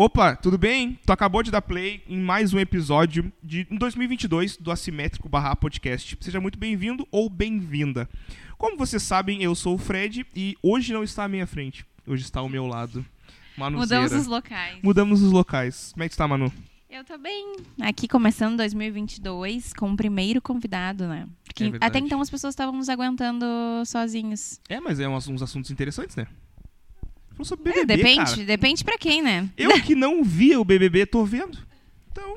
Opa, tudo bem? Tu acabou de dar play em mais um episódio de em 2022 do Assimétrico Barra Podcast. Seja muito bem-vindo ou bem-vinda. Como vocês sabem, eu sou o Fred e hoje não está à minha frente. Hoje está ao meu lado. Manuzeira. Mudamos os locais. Mudamos os locais. Como é que tu tá, Manu? Eu tô bem. Aqui começando 2022 com o primeiro convidado, né? Porque É até então as pessoas estavam nos aguentando sozinhos. É, mas é uns assuntos interessantes, né? Falou sobre É, BBB, depende, cara. depende pra quem, né? Eu que não via o BBB, tô vendo. Então,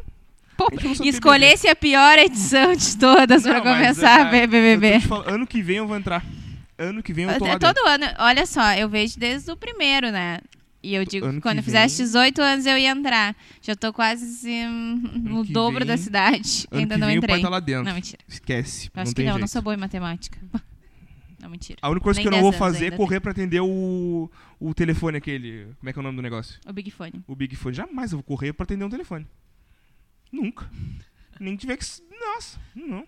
Pô, a gente falou sobre escolhesse a pior edição de todas pra Não, mas começar a é- BBB. falando, ano que vem eu vou entrar. Ano que vem eu tô lá É todo ano. Olha só, eu vejo desde o primeiro, né? E eu digo Ano que quando eu vem- fizesse 18 anos eu ia entrar. Já tô quase assim, no dobro vem- da cidade. Ano Ainda não entrei. o pai tá lá dentro. Não, mentira. Esquece. Eu acho não que não, jeito. não sou boa em matemática. Mentira. A única coisa Nem que eu não vou 10 anos fazer é correr pra atender o, o telefone aquele. Como é que é o nome do negócio? O Big Fone. O Big Fone. Jamais eu vou correr pra atender um telefone. Nunca. Nem tiver que. Nossa, não.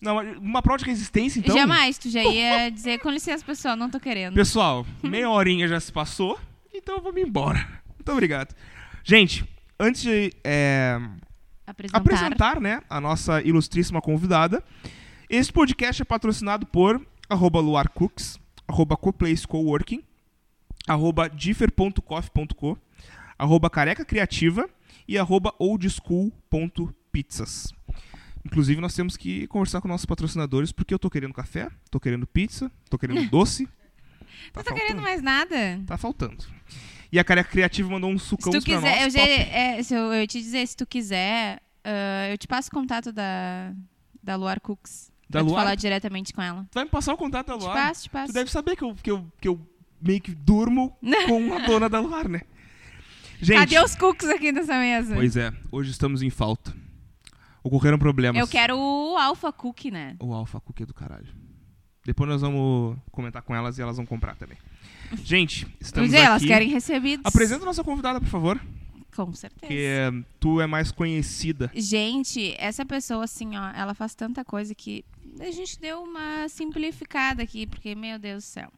Não, uma prova de resistência, então. Jamais, tu já ia dizer, com licença, pessoal, não tô querendo. Pessoal, meia horinha já se passou, então eu vou me embora. Muito obrigado. Gente, antes de é, Apresentar. apresentar né, a nossa ilustríssima convidada, esse podcast é patrocinado por arroba luarcooks, arroba coplacecoworking, arroba differ.coff.co, arroba careca criativa e arroba oldschool.pizzas. Inclusive, nós temos que conversar com nossos patrocinadores, porque eu tô querendo café, tô querendo pizza, tô querendo doce. Não tô querendo mais nada. Tá faltando. E a Careca Criativa mandou um sucão pra quiser, eu, nós. já, top. é, se eu, eu te dizer, se tu quiser, ah, eu te passo o contato da, da Luar Cooks. Da pra tu Luar? falar diretamente com ela. Tu vai me passar o contato da Te Luar? passo, te passo. Tu deve saber que eu, que eu, que eu meio que durmo com a dona da Luar, né? Gente, Cadê os cookies aqui nessa mesa? pois é, hoje estamos em falta. Ocorreram problemas. Eu quero o Alpha Cookie, né? O Alpha Cookie é do caralho. Depois nós vamos comentar com elas e elas vão comprar também. Gente, estamos Pois é, elas aqui. querem recebidos. Apresenta a nossa convidada, por favor. Com certeza. Que é, tu é mais conhecida. Gente, essa pessoa, assim, ó, ela faz tanta coisa que a gente deu uma simplificada aqui, porque, meu Deus do céu.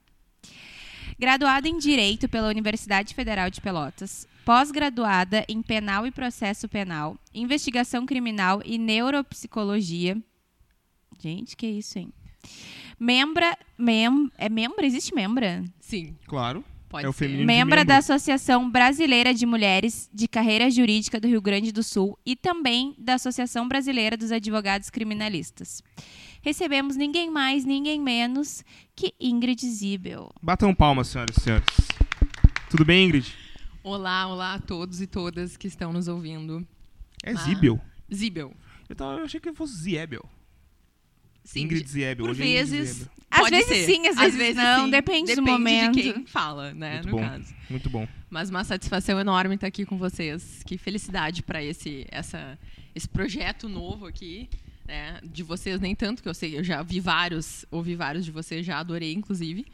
Graduada em Direito pela Universidade Federal de Pelotas, pós-graduada em Penal e Processo Penal, Investigação Criminal e Neuropsicologia. Gente, que isso, hein? Membra. Mem, é membra? Existe membra? Sim, Claro. pode É o ser. feminino. Membra membro. da Associação Brasileira de Mulheres de Carreira Jurídica do Rio Grande do Sul e também da Associação Brasileira dos Advogados Criminalistas. Recebemos ninguém mais, ninguém menos que Ingrid Zibel. Batam palmas, senhoras e senhores. Tudo bem, Ingrid? Olá, olá a todos e todas que estão nos ouvindo. É Ah. Zibel. Zibel. Eu, tava, eu achei que fosse Ziebel. Sim, Ingrid Ziebel. por Hoje é vezes. Ziebel. Às pode vezes ser. sim, às vezes não, sim. depende do Depende momento. de quem fala, né, Muito no bom. caso. Muito bom. Mas uma satisfação enorme estar aqui com vocês. Que felicidade para esse, essa, esse projeto novo aqui. Né? De vocês, nem tanto, que eu sei, eu já vi vários, ouvi vários de vocês, já adorei, inclusive.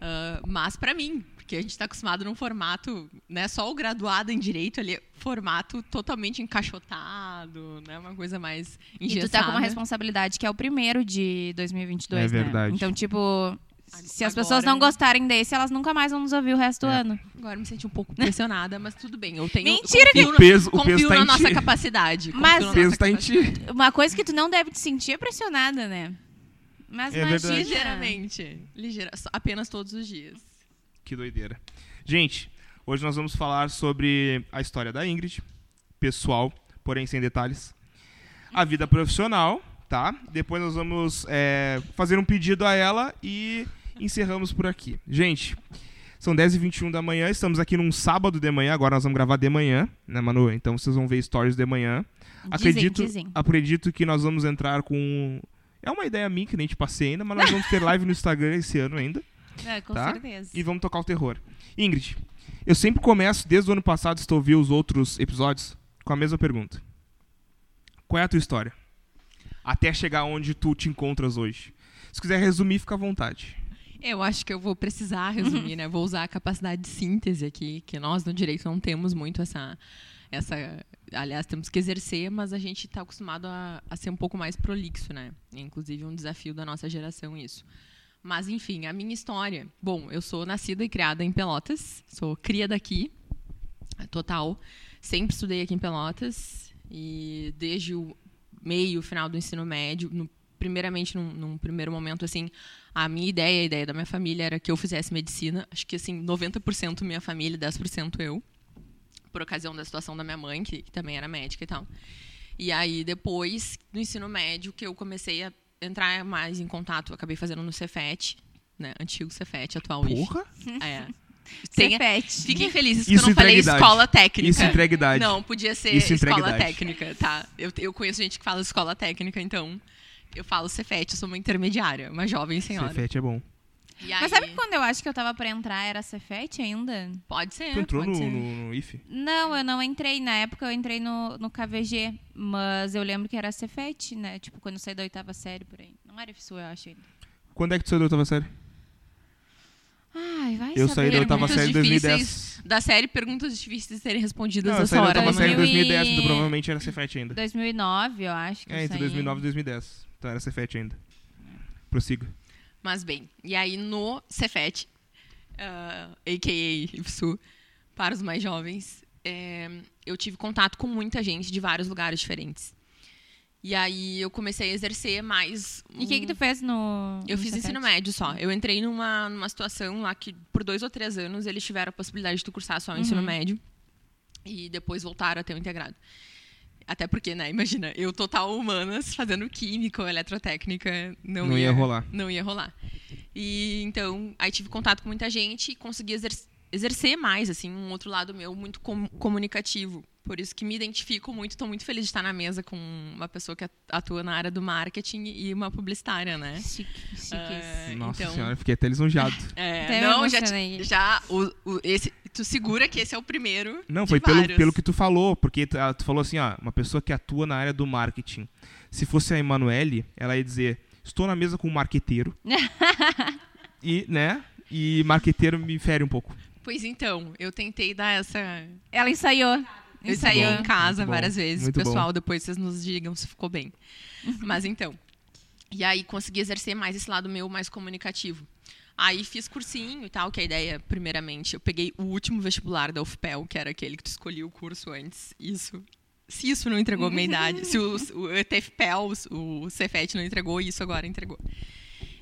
Ah, mas para mim, porque a gente está acostumado num formato, né? Só o graduado em direito ali, formato totalmente encaixotado, né? Uma coisa mais E engessada. tu tá com uma responsabilidade que é o primeiro de 2022, É né? verdade. Então, tipo, se as Agora- pessoas não gostarem desse, elas nunca mais vão nos ouvir o resto do É. ano. Agora me senti um pouco pressionada, mas tudo bem. Eu tenho Mentira confio O no- peso, o confio peso tá na em nossa ti. capacidade. Mas- O peso tá em ti. Uma coisa que tu não deve te sentir é pressionada, né? Mas É imagina. Ligeiramente. Ligeira, apenas todos os dias. Que doideira. Gente, hoje nós vamos falar sobre a história da Ingrid, pessoal, porém sem detalhes. A vida profissional, tá? Depois nós vamos é, fazer um pedido a ela e encerramos por aqui. Gente, são 10h21 da manhã, estamos aqui num sábado de manhã, agora nós vamos gravar de manhã, né, Manu? Então vocês vão ver stories de manhã. Acredito, Dizem, dizem. acredito que nós vamos entrar com. É uma ideia minha que nem te passei ainda, mas nós vamos ter live no Instagram esse ano ainda É, com tá? certeza. e vamos tocar o terror. Ingrid, eu sempre começo, desde o ano passado, se tu ouviu os outros episódios, com a mesma pergunta. Qual é a tua história? Até chegar onde tu te encontras hoje. Se quiser resumir, fica à vontade. Eu acho que eu vou precisar resumir, né? Vou usar a capacidade de síntese aqui, que nós no direito não temos muito essa. essa aliás, temos que exercer, mas a gente está acostumado a, a ser um pouco mais prolixo, né? Inclusive um desafio da nossa geração isso. Mas, enfim, a minha história. Bom, eu sou nascida e criada em Pelotas, sou cria daqui. total. Sempre estudei aqui em Pelotas e desde o meio, final do ensino médio, no, primeiramente num, num, primeiro momento assim, a minha ideia, a ideia da minha família era que eu fizesse medicina. Acho que assim, 90% minha família, 10% eu. Por ocasião da situação da minha mãe, que, que também era médica e tal. E aí depois, no ensino médio, que eu comecei a entrar mais em contato, acabei fazendo no Cefet, né? Antigo Cefet, atual Porra! IF. É. Tenha, Fiquem felizes que Isso eu não falei escola técnica. Isso entrega idade. Não, podia ser escola técnica, tá? Eu, eu conheço gente que fala escola técnica, então eu falo Cefet, eu sou uma intermediária, uma jovem senhora. Cefete é bom. E aí, Mas sabe que quando eu acho que eu tava pra entrar era Cefet ainda? Pode ser. Tu entrou pode no, ser. no, no IF? Não, eu não entrei. Na época eu entrei no, no KVG, mas eu lembro que era Cefet, né? Tipo, quando eu saí da oitava série por aí. Não era FSU, eu acho ainda. Quando é que tu saiu da oitava série? Ai, vai Eu saber. saí da oitava Perguntas série em difíceis 2010. Da série Perguntas Difíceis de Serem Respondidas Não, eu nessa saí da hora. oitava série em 2000 e- 2010, então provavelmente era Cefete ainda. 2009, eu acho que É, eu entre saí. 2009 e 2010. Então era Cefete ainda. Prossiga. Mas bem, e aí no Cefet, ah, a.k.a. IFSU, para os mais jovens, é, eu tive contato com muita gente de vários lugares diferentes. E aí eu comecei a exercer mais... E o que, que tu fez no. Eu no fiz Cefet? ensino médio só. Eu entrei numa, numa situação lá que, por dois ou três anos, eles tiveram a possibilidade de tu cursar só o ensino Uhum. médio. E depois voltaram a ter o integrado. Até porque, né, imagina, eu total humanas fazendo química ou eletrotécnica, não, Não ia rolar. Não ia rolar. E então, aí tive contato com muita gente e consegui exer- exercer mais, assim, um outro lado meu muito com- comunicativo. Por isso que me identifico muito, estou muito feliz de estar na mesa com uma pessoa que at- atua na área do marketing e uma publicitária, né? Chique, chique É, Nossa então, senhora, fiquei até lisonjeado. é, Até não, já, já o, o- esse, tu segura que esse é o primeiro. Não, de foi pelo, vários. pelo que tu falou, porque tu, ah, tu falou assim, ó, uma pessoa que atua na área do marketing. Se fosse a Emanuele, ela ia dizer, estou na mesa com um marqueteiro. e, né? E marqueteiro me fere um pouco. Pois então, eu tentei dar essa. Ela ensaiou. Eu ensaiei bom, em casa muito bom, várias vezes. muito Pessoal, depois vocês nos digam se ficou bem. Mas então. E aí consegui exercer mais esse lado meu mais comunicativo. Aí fiz cursinho e tal, que a ideia, primeiramente, eu peguei o último vestibular da UFPEL, que era aquele que tu escolhia o curso antes. Isso. Se isso não entregou a minha idade, se o, o ETFPEL, o Cefet não entregou, isso agora entregou.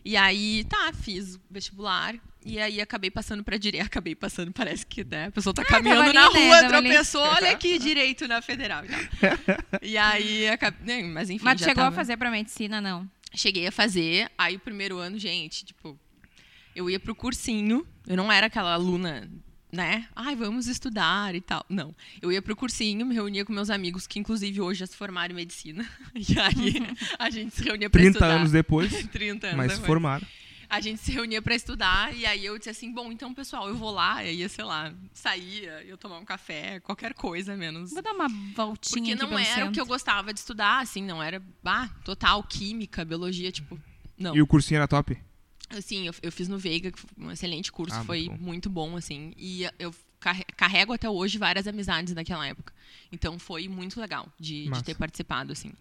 E aí, tá, fiz o vestibular. E aí acabei passando pra direita. Acabei passando, parece que né, a pessoa tá caminhando tava na ali, né? rua, ali. tropeçou, olha aqui, direito na federal. E, tal. e aí, acabei, né, mas enfim. Mas chegou a tava- fazer pra medicina, não? Cheguei a fazer. Aí o primeiro ano, gente, tipo, eu ia pro cursinho. Eu não era aquela aluna, né? Ai, vamos estudar e tal. Não. Eu ia pro cursinho, me reunia com meus amigos, que inclusive hoje já se formaram em medicina. E aí a gente se reunia pra 30 estudar. anos depois, 30 anos mas se depois. formaram. A gente se reunia pra estudar e aí eu disse assim, bom, então pessoal, eu vou lá, e aí ia, sei lá, saía, ia tomar um café, qualquer coisa menos. Vou dar uma voltinha Porque aqui não pelo era o centro. que eu gostava de estudar, assim, não era, ah, total, química, biologia, tipo, não. E o cursinho era top? Assim, eu, eu fiz no Veiga, um excelente curso, Ah, foi muito bom. muito bom, assim. E eu carre- carrego até hoje várias amizades daquela época. Então foi muito legal de, de ter participado, assim.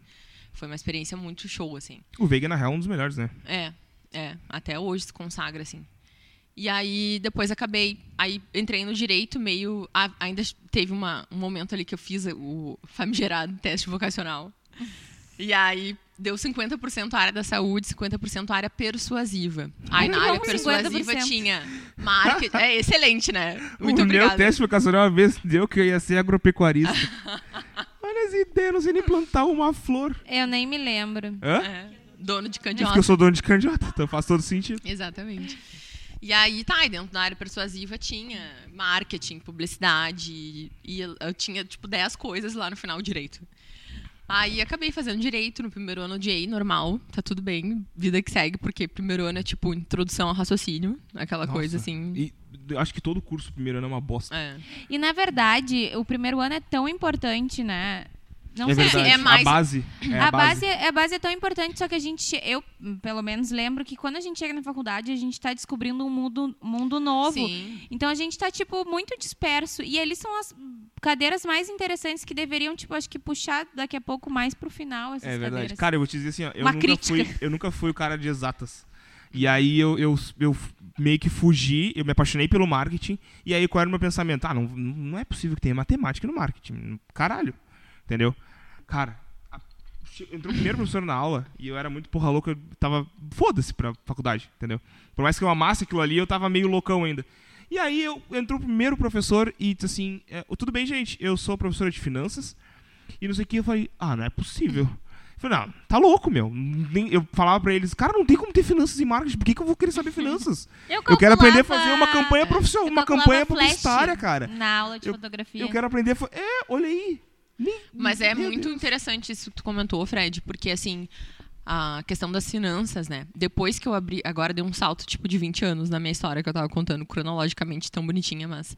Foi uma experiência muito show, assim. O Veiga, na real, é um dos melhores, né? É, é. Até hoje se consagra, assim. E aí, depois acabei. Aí entrei no direito, meio. a- ainda teve uma, um momento ali que eu fiz o famigerado teste vocacional. E aí deu 50% a área da saúde, 50% a área persuasiva. Aí na área persuasiva 50%? tinha marketing. É excelente, né? Muito o obrigada. meu teste vocacional uma vez deu que eu ia ser agropecuarista. Olha as ideias, não sei nem plantar uma flor. Eu nem me lembro. Hã? É, dono de Porque candiota. eu sou dono de candidato, então faz todo sentido. Exatamente. E aí, tá, e dentro da área persuasiva tinha marketing, publicidade, e eu, eu tinha, tipo, 10 coisas lá no final direito. Aí acabei fazendo direito no primeiro ano de normal, tá tudo bem, vida que segue, porque primeiro ano é tipo introdução ao raciocínio, aquela Nossa. coisa assim. E acho que todo curso primeiro ano é uma bosta. É. E na verdade, o primeiro ano é tão importante, né? Não é sei verdade. se é mais- A base. É a, base, a base é tão importante, só que a gente, eu pelo menos lembro que quando a gente chega na faculdade, a gente tá descobrindo um mundo, mundo novo. Sim. Então a gente tá, tipo, muito disperso. E eles são as cadeiras mais interessantes que deveriam, tipo, acho que puxar daqui a pouco mais pro final essas É verdade. cadeiras. Cara, eu vou te dizer assim, ó, eu Uma nunca, crítica. fui, eu nunca fui o cara de exatas. E aí eu, eu, eu meio que fugi, eu me apaixonei pelo marketing. E aí qual era o meu pensamento? Ah, não, não é possível que tenha matemática no marketing. Caralho. Entendeu? Cara, entrou o primeiro professor na aula e eu era muito porra louca, eu tava foda-se pra faculdade, entendeu? Por mais que eu amasse aquilo ali, eu tava meio loucão ainda. E aí eu, entrou o primeiro professor e disse assim: é, tudo bem, gente, eu sou professora de finanças. E não sei o que, eu falei, ah, não é possível. Eu falei, não, tá louco, meu. Eu falava pra eles, cara, não tem como ter finanças e marketing, por que, que eu vou querer saber finanças? Eu, Eu quero aprender a fazer uma campanha profissional, uma campanha publicitária, cara. Na aula de Eu- fotografia. Eu quero aprender É, olha aí. Mas é muito interessante isso que tu comentou, Fred, porque assim, a questão das finanças, né? Depois que eu abri, agora deu um salto tipo de 20 anos na minha história que eu tava contando cronologicamente tão bonitinha, mas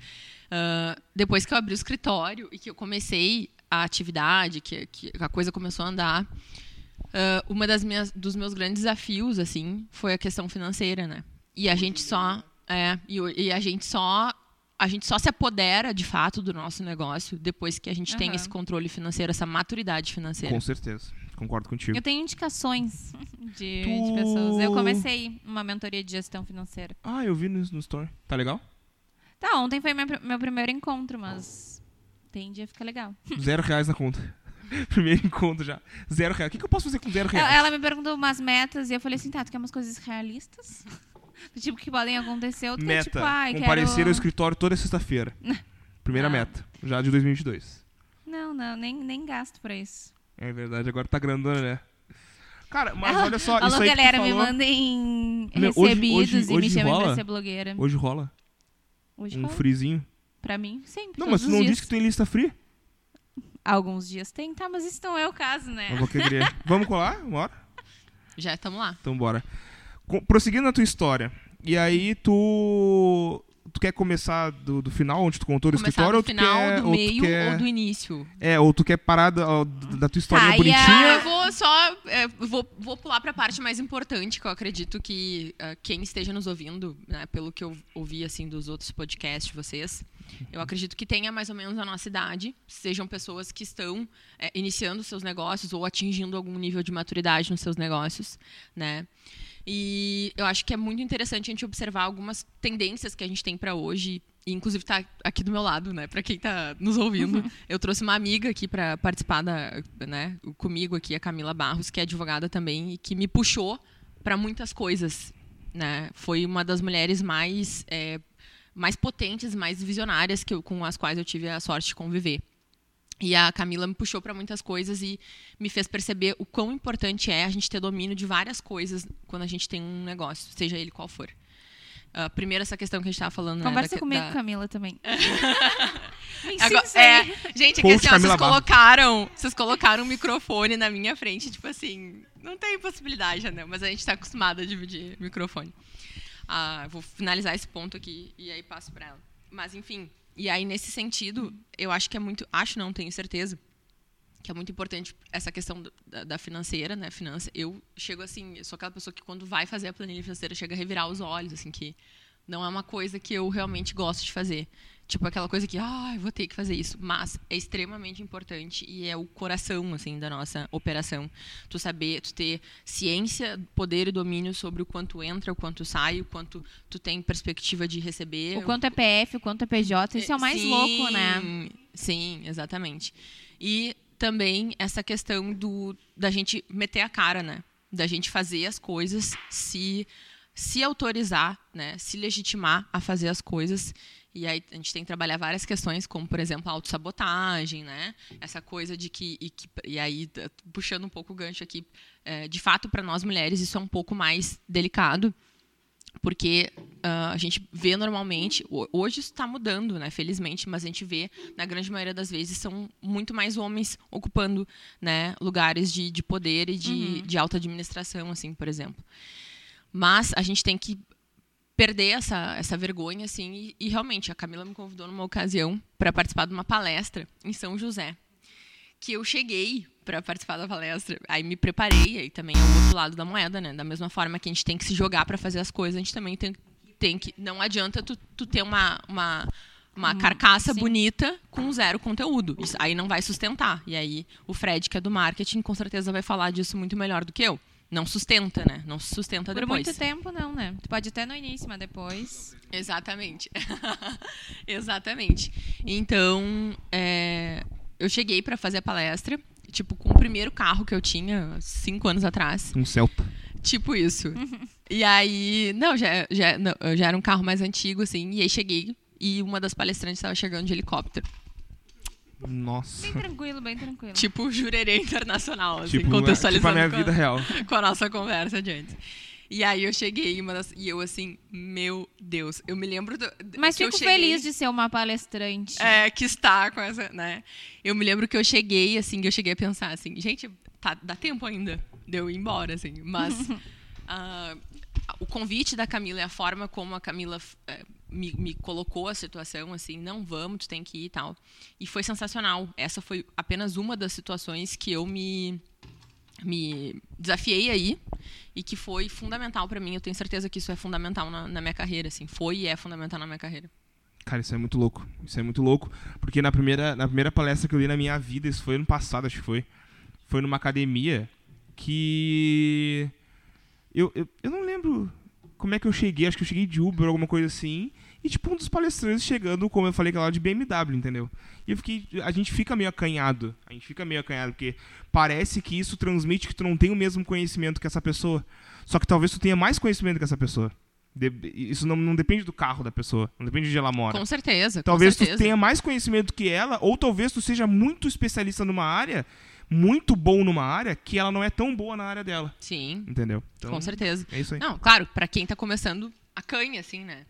ah, depois que eu abri o escritório e que eu comecei a atividade, que, que a coisa começou a andar, ah, uma das minhas dos meus grandes desafios assim foi a questão financeira, né? E a gente só é, e, e a gente só a gente só se apodera de fato do nosso negócio depois que a gente tem Aham. esse controle financeiro, essa maturidade financeira. Com certeza. Concordo contigo. Eu tenho indicações de, Tu- de pessoas. Eu comecei uma mentoria de gestão financeira. Ah, eu vi no, no story. Tá legal? Tá, ontem foi meu, meu primeiro encontro, mas tem dia fica legal. Zero reais na conta. Primeiro encontro já. Zero reais. O que, que eu posso fazer com zero reais? Ela, ela me perguntou umas metas e eu falei assim, tá, tu quer umas coisas realistas? Do tipo que podem acontecer, ou tu Meta. tipo, ai, comparecer quero... ao escritório toda sexta-feira. Primeira Não. meta. Já de 2022. Não, não, nem, nem gasto pra isso. É verdade, agora tá grandona, né? Cara, mas Alô, olha só, Alô, isso aí galera, me falou, mandem Meu, hoje- recebidos hoje- e me hoje chamem rola? pra ser blogueira. Hoje rola Hoje um rola. frizinho. Pra mim, sempre. Não, mas tu não dias. disse que tu tem lista free? Alguns dias tem, tá, mas isso não é o caso, né? Eu vou querer. Vamos colar? Bora? Já estamos lá. Então bora. Prosseguindo na tua história. E aí tu. Tu quer começar do, do final, onde tu contou do Começar escritório? do ou tu quer, do ou tu meio quer- ou do início. É, ou tu quer parar da, da tua historinha Tá, e bonitinha. Eu vou só. é, vou, vou pular para a parte mais importante, que eu acredito que ah, quem esteja nos ouvindo, né, pelo que eu ouvi assim dos outros podcasts de vocês, eu acredito que tenha mais ou menos a nossa idade, sejam pessoas que estão é, iniciando seus negócios ou atingindo algum nível de maturidade nos seus negócios, né? E eu acho que é muito interessante a gente observar algumas tendências que a gente tem para hoje. E, inclusive, tá aqui do meu lado, né? Para quem tá nos ouvindo. Eu trouxe uma amiga aqui para participar da, né, comigo aqui, a Camila Barros, que é advogada também e que me puxou para muitas coisas, né? Foi uma das mulheres mais é, mais potentes, mais visionárias que eu- com as quais eu tive a sorte de conviver. E a Camila me puxou para muitas coisas e me fez perceber o quão importante é a gente ter domínio de várias coisas quando a gente tem um negócio, seja ele qual for. Ah, primeiro, essa questão que a gente estava falando. né, Conversa da- comigo, da- Camila, também. Agora, é, gente, é que assim, ó, vocês colocaram, vocês colocaram um microfone na minha frente, tipo assim, não tem possibilidade, né? Mas a gente tá acostumada a dividir microfone. Ah, vou finalizar esse ponto aqui e aí passo para ela. Mas enfim, e aí nesse sentido, eu acho que é muito, acho não, tenho certeza, que é muito importante essa questão da, da financeira, né? Finança. Eu chego assim, eu sou aquela pessoa que quando vai fazer a planilha financeira chega a revirar os olhos, assim, que não é uma coisa que eu realmente gosto de fazer. Tipo aquela coisa que, ah, eu vou ter que fazer isso. Mas é extremamente importante e é o coração, assim, da nossa operação. Tu saber, tu ter ciência, poder e domínio sobre o quanto entra, o quanto sai, o quanto tu tem perspectiva de receber. O quanto é PF, o quanto é PJ, isso é o mais Sim, louco, né? Sim, exatamente. E também essa questão do da gente meter a cara, né? Da gente fazer as coisas, se se autorizar, né? Se legitimar a fazer as coisas. E aí a gente tem que trabalhar várias questões, como por exemplo a autossabotagem, né? Essa coisa de que e, que, e aí puxando um pouco o gancho aqui, é, de fato para nós mulheres isso é um pouco mais delicado, porque ah, a gente vê normalmente, ho- hoje isso está mudando, né, felizmente, mas a gente vê, na grande maioria das vezes, são muito mais homens ocupando né, lugares de, de poder e de, de alta administração, assim, por exemplo. Mas a gente tem que perder essa, essa vergonha, assim, e, e realmente, a Camila me convidou numa ocasião para participar de uma palestra em São José, que eu cheguei para participar da palestra, aí me preparei, aí também é o outro lado da moeda, né? Da mesma forma que a gente tem que se jogar para fazer as coisas, a gente também tem, tem que. Não adianta tu, tu ter uma, uma, uma carcaça sim. bonita com zero conteúdo. Isso aí não vai sustentar. E aí o Fred, que é do marketing, com certeza vai falar disso muito melhor do que eu. Não sustenta, né? Não se sustenta Por depois. muito tempo, não, né? Tu pode até no início, mas depois. Exatamente. Exatamente. Então, é, eu cheguei para fazer a palestra, tipo, com o primeiro carro que eu tinha, cinco anos atrás. Um Celta. Tipo isso. e aí, não já, já, não, já era um carro mais antigo, assim, e aí cheguei e uma das palestrantes estava chegando de helicóptero. Nossa. Bem tranquilo, bem tranquilo. Tipo jurerê internacional, assim, Tipo, tipo contextualizando a minha com, vida real. com a nossa conversa de antes. E aí eu cheguei uma das, e eu assim, meu Deus, eu me lembro do, mas que eu fico cheguei, feliz de ser uma palestrante. é, que está com essa, né? Eu me lembro que eu cheguei assim, que eu cheguei a pensar assim, gente, tá, dá tempo ainda de eu ir embora assim, mas ah, o convite da Camila e a forma como a Camila eh, me, me colocou a situação, assim, não vamos, tu tem que ir e tal. E foi sensacional. Essa foi apenas uma das situações que eu me, me desafiei aí e que foi fundamental para mim. Eu tenho certeza que isso é fundamental na, na minha carreira, assim. Foi e é fundamental na minha carreira. Cara, isso é muito louco. Isso é muito louco. Porque na primeira, na primeira palestra que eu li na minha vida, isso foi ano passado, acho que foi. Foi numa academia que. Eu, eu, eu não lembro como é que eu cheguei, acho que eu cheguei de Uber, alguma coisa assim. E tipo, um dos palestrantes chegando, como eu falei, que lá de BMW, entendeu? E eu fiquei. A gente fica meio acanhado. A gente fica meio acanhado, porque parece que isso transmite que tu não tem o mesmo conhecimento que essa pessoa. Só que talvez tu tenha mais conhecimento que essa pessoa. De- isso não, não depende do carro da pessoa, não depende de onde ela mora. Com certeza. Talvez com certeza. tu tenha mais conhecimento que ela, ou talvez tu seja muito especialista numa área, muito bom numa área, que ela não é tão boa na área dela. Sim, Entendeu? Então, com certeza. É isso aí. Não, claro, pra quem tá começando, a canha, assim, né?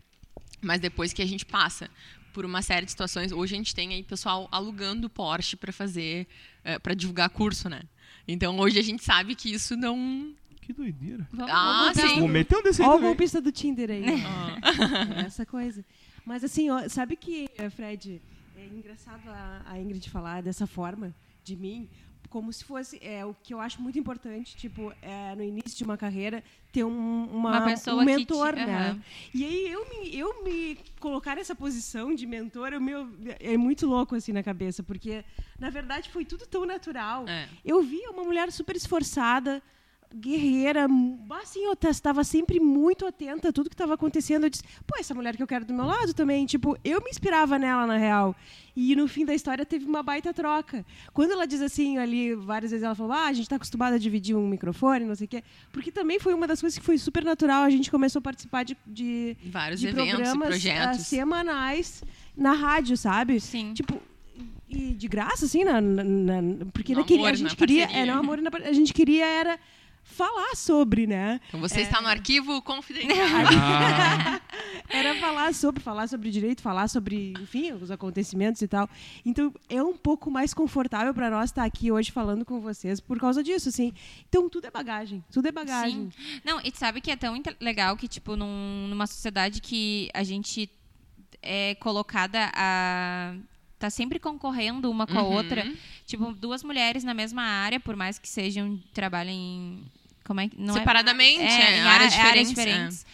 Mas depois que a gente passa por uma série de situações, hoje a gente tem aí pessoal alugando Porsche pra fazer, eh, pra divulgar curso, né? Então hoje a gente sabe que isso não. Que doideira. Vamos, Ah, vamos sim. Vou meter um desse Ó o golpista do Tinder aí. Ah, essa coisa. Mas assim, ó, sabe que, eh, Fred, é engraçado a, a Ingrid falar dessa forma de mim, como se fosse é o que eu acho muito importante, tipo, é, no início de uma carreira ter um, uma, Uma pessoa um que te- mentor, né? E aí eu me, eu me colocar nessa posição de mentor, eu meu, é muito louco assim na cabeça, porque na verdade foi tudo tão natural. É. Eu via uma mulher super esforçada, guerreira, assim, eu estava sempre muito atenta a tudo que estava acontecendo. Eu disse, pô, essa mulher que eu quero do meu lado também. Tipo, eu me inspirava nela, na real. E no fim da história teve uma baita troca. Quando ela diz assim, ali, várias vezes ela falou, ah, a gente está acostumada a dividir um microfone, não sei o quê. Porque também foi uma das coisas que foi super natural. A gente começou a participar de, de, Vários de eventos programas ah, projetos. semanais na rádio, sabe? Sim. Tipo, e de graça, assim, na, na- na- porque No queria, amor, a gente queria. parceria. É, não, amor, na a gente queria era falar sobre, né? Então você está no arquivo confidencial. Ah, Era falar sobre, falar sobre direito, falar sobre, enfim, os acontecimentos e tal. Então, é um pouco mais confortável para nós estar aqui hoje falando com vocês por causa disso, assim. Então, tudo é bagagem, tudo é bagagem. Sim. Não, e tu sabe que é tão legal que, tipo, num- numa sociedade que a gente é colocada a. tá sempre concorrendo uma com a Uhum. outra. Tipo, duas mulheres na mesma área, por mais que sejam. trabalhem em. Como é que. Não é- Separadamente, é, em áreas área- áreas diferentes, diferentes.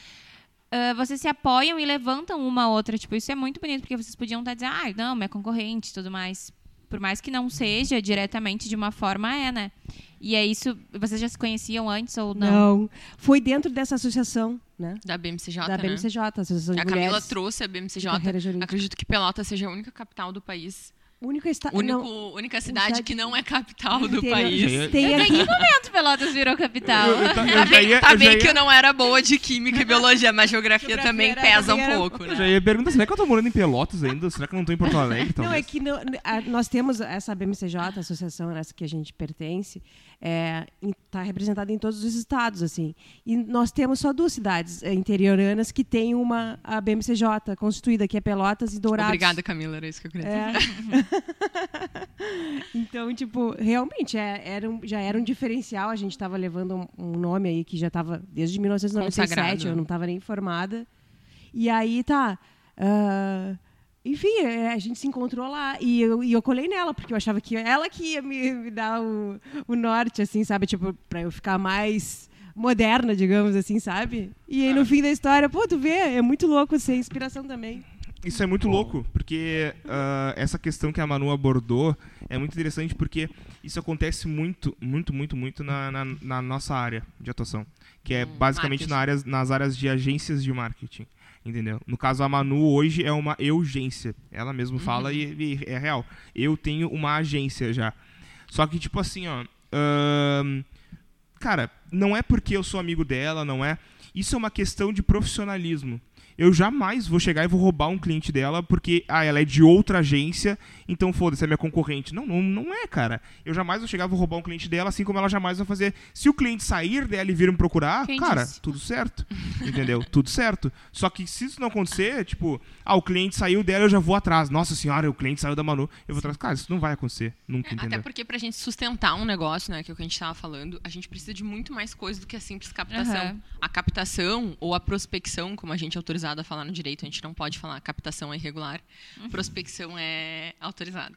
Ah, vocês se apoiam e levantam uma a outra. Tipo, isso é muito bonito, porque vocês podiam estar dizendo, ah, não, minha concorrente e tudo mais. Por mais que não seja diretamente de uma forma, é, né? E é isso. Vocês já se conheciam antes ou não? Não. Foi dentro dessa associação, né? Da BMCJ, da né? BMCJ, Associação de A Camila Mulheres trouxe a BMCJ. Acredito que Pelotas seja a única capital do país. O único não, única cidade cidade- que não é capital do Tem- país. Tem aqui... Quantos Pelotas virou capital? eu, eu, ta- eu Tá já bem, ia, tá bem que eu não era boa de química e biologia, mas geografia, Geografia também era- pesa um era- pouco, eu né? já ia perguntar, será que eu tô morando em Pelotas ainda? Será que eu não tô em Porto Alegre, Não, é talvez? que não- a- nós temos essa BMCJ, a associação nessa que a gente pertence, está representada em todos os estados, assim. E nós temos só duas cidades eh, interioranas que têm uma a BMCJ constituída, que é Pelotas e Dourados. Obrigada, Camila, era isso que eu queria dizer. É. então, tipo, realmente é- era um- já era um diferencial. A gente estava levando um, um nome aí que já estava desde 1997, Consagrado. eu não estava nem informada. E aí tá. ah, enfim, é, a gente se encontrou lá e eu, e eu colei nela, porque eu achava que ela que ia me, me dar o, o norte, assim, sabe? Tipo, pra eu ficar mais moderna, digamos assim, sabe? E aí, no fim da história, pô, tu vê, é muito louco ser inspiração também. Isso é muito louco, porque ah, essa questão que a Manu abordou é muito interessante porque isso acontece muito, muito, muito, muito na, na, na nossa área de atuação. Que é Hum, basicamente na áreas, nas áreas de agências de marketing. Entendeu? No caso, a Manu hoje é uma urgência. Ela mesma fala e, e é real. Eu tenho uma agência já. Só que, tipo assim, ó. cara, não é porque eu sou amigo dela, não é. Isso é uma questão de profissionalismo. Eu jamais vou chegar e vou roubar um cliente dela porque ah, ela é de outra agência, então foda-se, é minha concorrente. Não, não, não é, cara. Eu jamais vou chegar e vou roubar um cliente dela, assim como ela jamais vai fazer. Se o cliente sair dela e vir me procurar, Quem cara, disse? tudo certo. Entendeu? tudo certo. Só que se isso não acontecer, tipo, ah, o cliente saiu dela, eu já vou atrás. Nossa senhora, o cliente saiu da Manu, eu vou atrás. Cara, isso não vai acontecer. Nunca, É, entendeu? até porque pra gente sustentar um negócio, né, que é o que a gente tava falando, a gente precisa de muito mais coisa do que a simples captação. Aham. A captação ou a prospecção, como a gente é autorizado a falar no direito, a gente não pode falar captação é irregular, Uhum. prospecção é autorizada.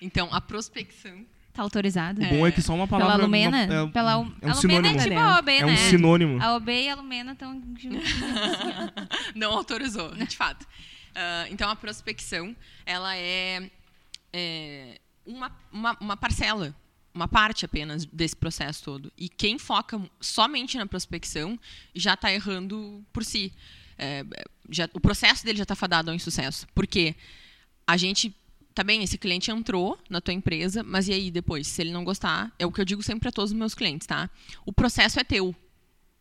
Então, a prospecção Tá autorizado? O bom é que só uma Pela palavra. Lumena? uma- é, Pela, é um a Lumena sinônimo. é tipo a OB, É né? um sinônimo. A OB e a Lumena estão juntinhos. assim, não autorizou, de fato. Ah, então, a prospecção, ela é, é uma, uma, uma parcela, uma parte apenas desse processo todo. E quem foca somente na prospecção já está errando por si. É, já, o processo dele já está fadado ao insucesso. Porque a gente. Tá bem, esse cliente entrou na tua empresa, mas e aí depois? Se ele não gostar, é o que eu digo sempre para todos os meus clientes, tá? O processo é teu.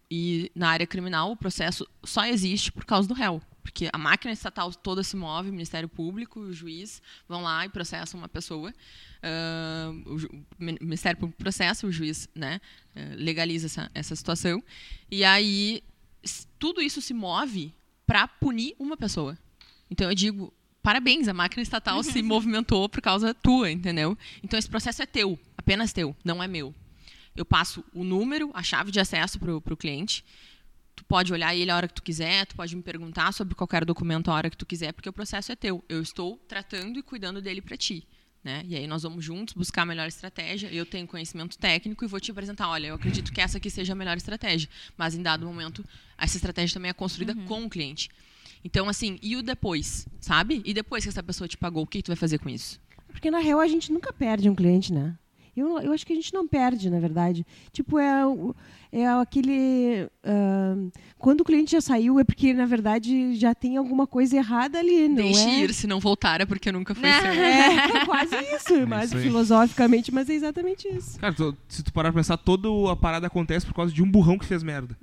E na área criminal, o processo só existe por causa do réu. Porque a máquina estatal toda se move, o Ministério Público, o juiz vão lá e processam uma pessoa. Ah, o, o Mi- Ministério Público processa, o juiz né, legaliza essa, essa situação. E aí, tudo isso se move para punir uma pessoa. Então, eu digo, parabéns, a máquina estatal se movimentou por causa tua, entendeu? Então, esse processo é teu, apenas teu, não é meu. Eu passo o número, a chave de acesso para o cliente. Tu pode olhar ele a hora que tu quiser, tu pode me perguntar sobre qualquer documento a hora que tu quiser, porque o processo é teu. Eu estou tratando e cuidando dele para ti. Né? E aí nós vamos juntos buscar a melhor estratégia. Eu tenho conhecimento técnico e vou te apresentar. Olha, eu acredito que essa aqui seja a melhor estratégia. Mas em dado momento, essa estratégia também é construída com o cliente. Então, assim, e o depois, sabe? E depois que essa pessoa te pagou, o que tu vai fazer com isso? Porque na real a gente nunca perde um cliente, né? Eu, eu acho que a gente não perde, na verdade. Tipo, é, é aquele. ah, quando o cliente já saiu, é porque, na verdade, já tem alguma coisa errada ali, não Deixe é? ir, se não voltar é porque nunca foi Né? seu. É quase isso, mas isso aí. filosoficamente, mas é exatamente isso. Cara, tu- se tu parar pra pensar, toda a parada acontece por causa de um burrão que fez merda.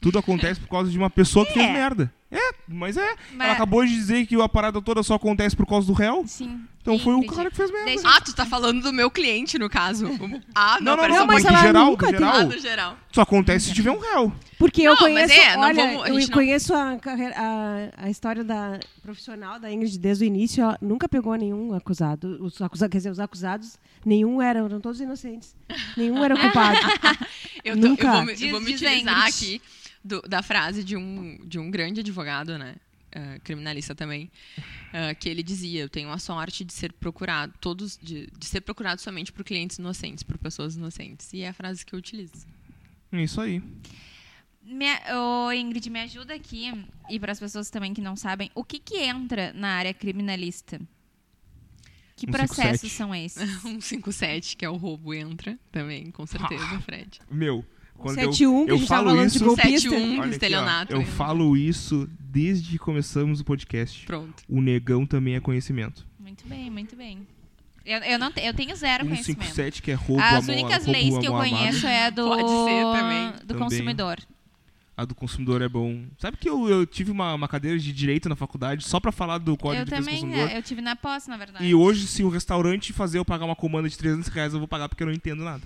Tudo acontece por causa de uma pessoa que fez merda. É, mas é. Mas- Ela acabou de dizer que a parada toda só acontece por causa do réu. Sim. Então foi o Ingrid, cara que fez merda. Ah, tu tá falando do meu cliente, no caso. O- Ah, Não, não, não, um mas ela geral, nunca do teve- Ah, geral. do geral. Só acontece se tiver um réu. Porque eu Não, mas conheço, é, não olha, vamos- a eu não- conheço a, carreira, a, a história da profissional da Ingrid desde o início. Ela nunca pegou nenhum acusado. Os acusados, quer dizer, os acusados, nenhum eram, eram todos inocentes. Nenhum era culpado. Eu, tô- eu Nunca. vou, me- eu vou me utilizar aqui do- da frase de um, de um grande advogado, né? ah, criminalista também, ah, que ele dizia: Eu tenho a sorte de ser procurado, todos, de, de ser procurado somente por clientes inocentes, por pessoas inocentes. E é a frase que eu utilizo. Isso aí. Me, ô, Ingrid, me ajuda aqui, e para as pessoas também que não sabem, o que, que entra na área criminalista? Que Um processos 157. são esses? 157, que é o roubo, entra também, com certeza, Fred. Meu, quando 71, eu, que a eu gente tava falo falando de isso. golpista. 71, Olha aqui, ó, estelionato. eu falo isso desde que começamos o podcast. Pronto. O negão também é conhecimento. Muito bem, muito bem. Eu, eu, não eu tenho zero conhecimento. 157 que é roubo As mão- únicas roubo leis que eu conheço é do, Pode ser também. do Também. consumidor. A do consumidor é bom. Sabe que eu, eu tive uma, uma cadeira de direito na faculdade só pra falar do Código Eu de também, Consumidor? é, eu tive na posse, na verdade. E hoje, se o restaurante fazer eu pagar uma comanda de 300 reais, eu vou pagar porque eu não entendo nada.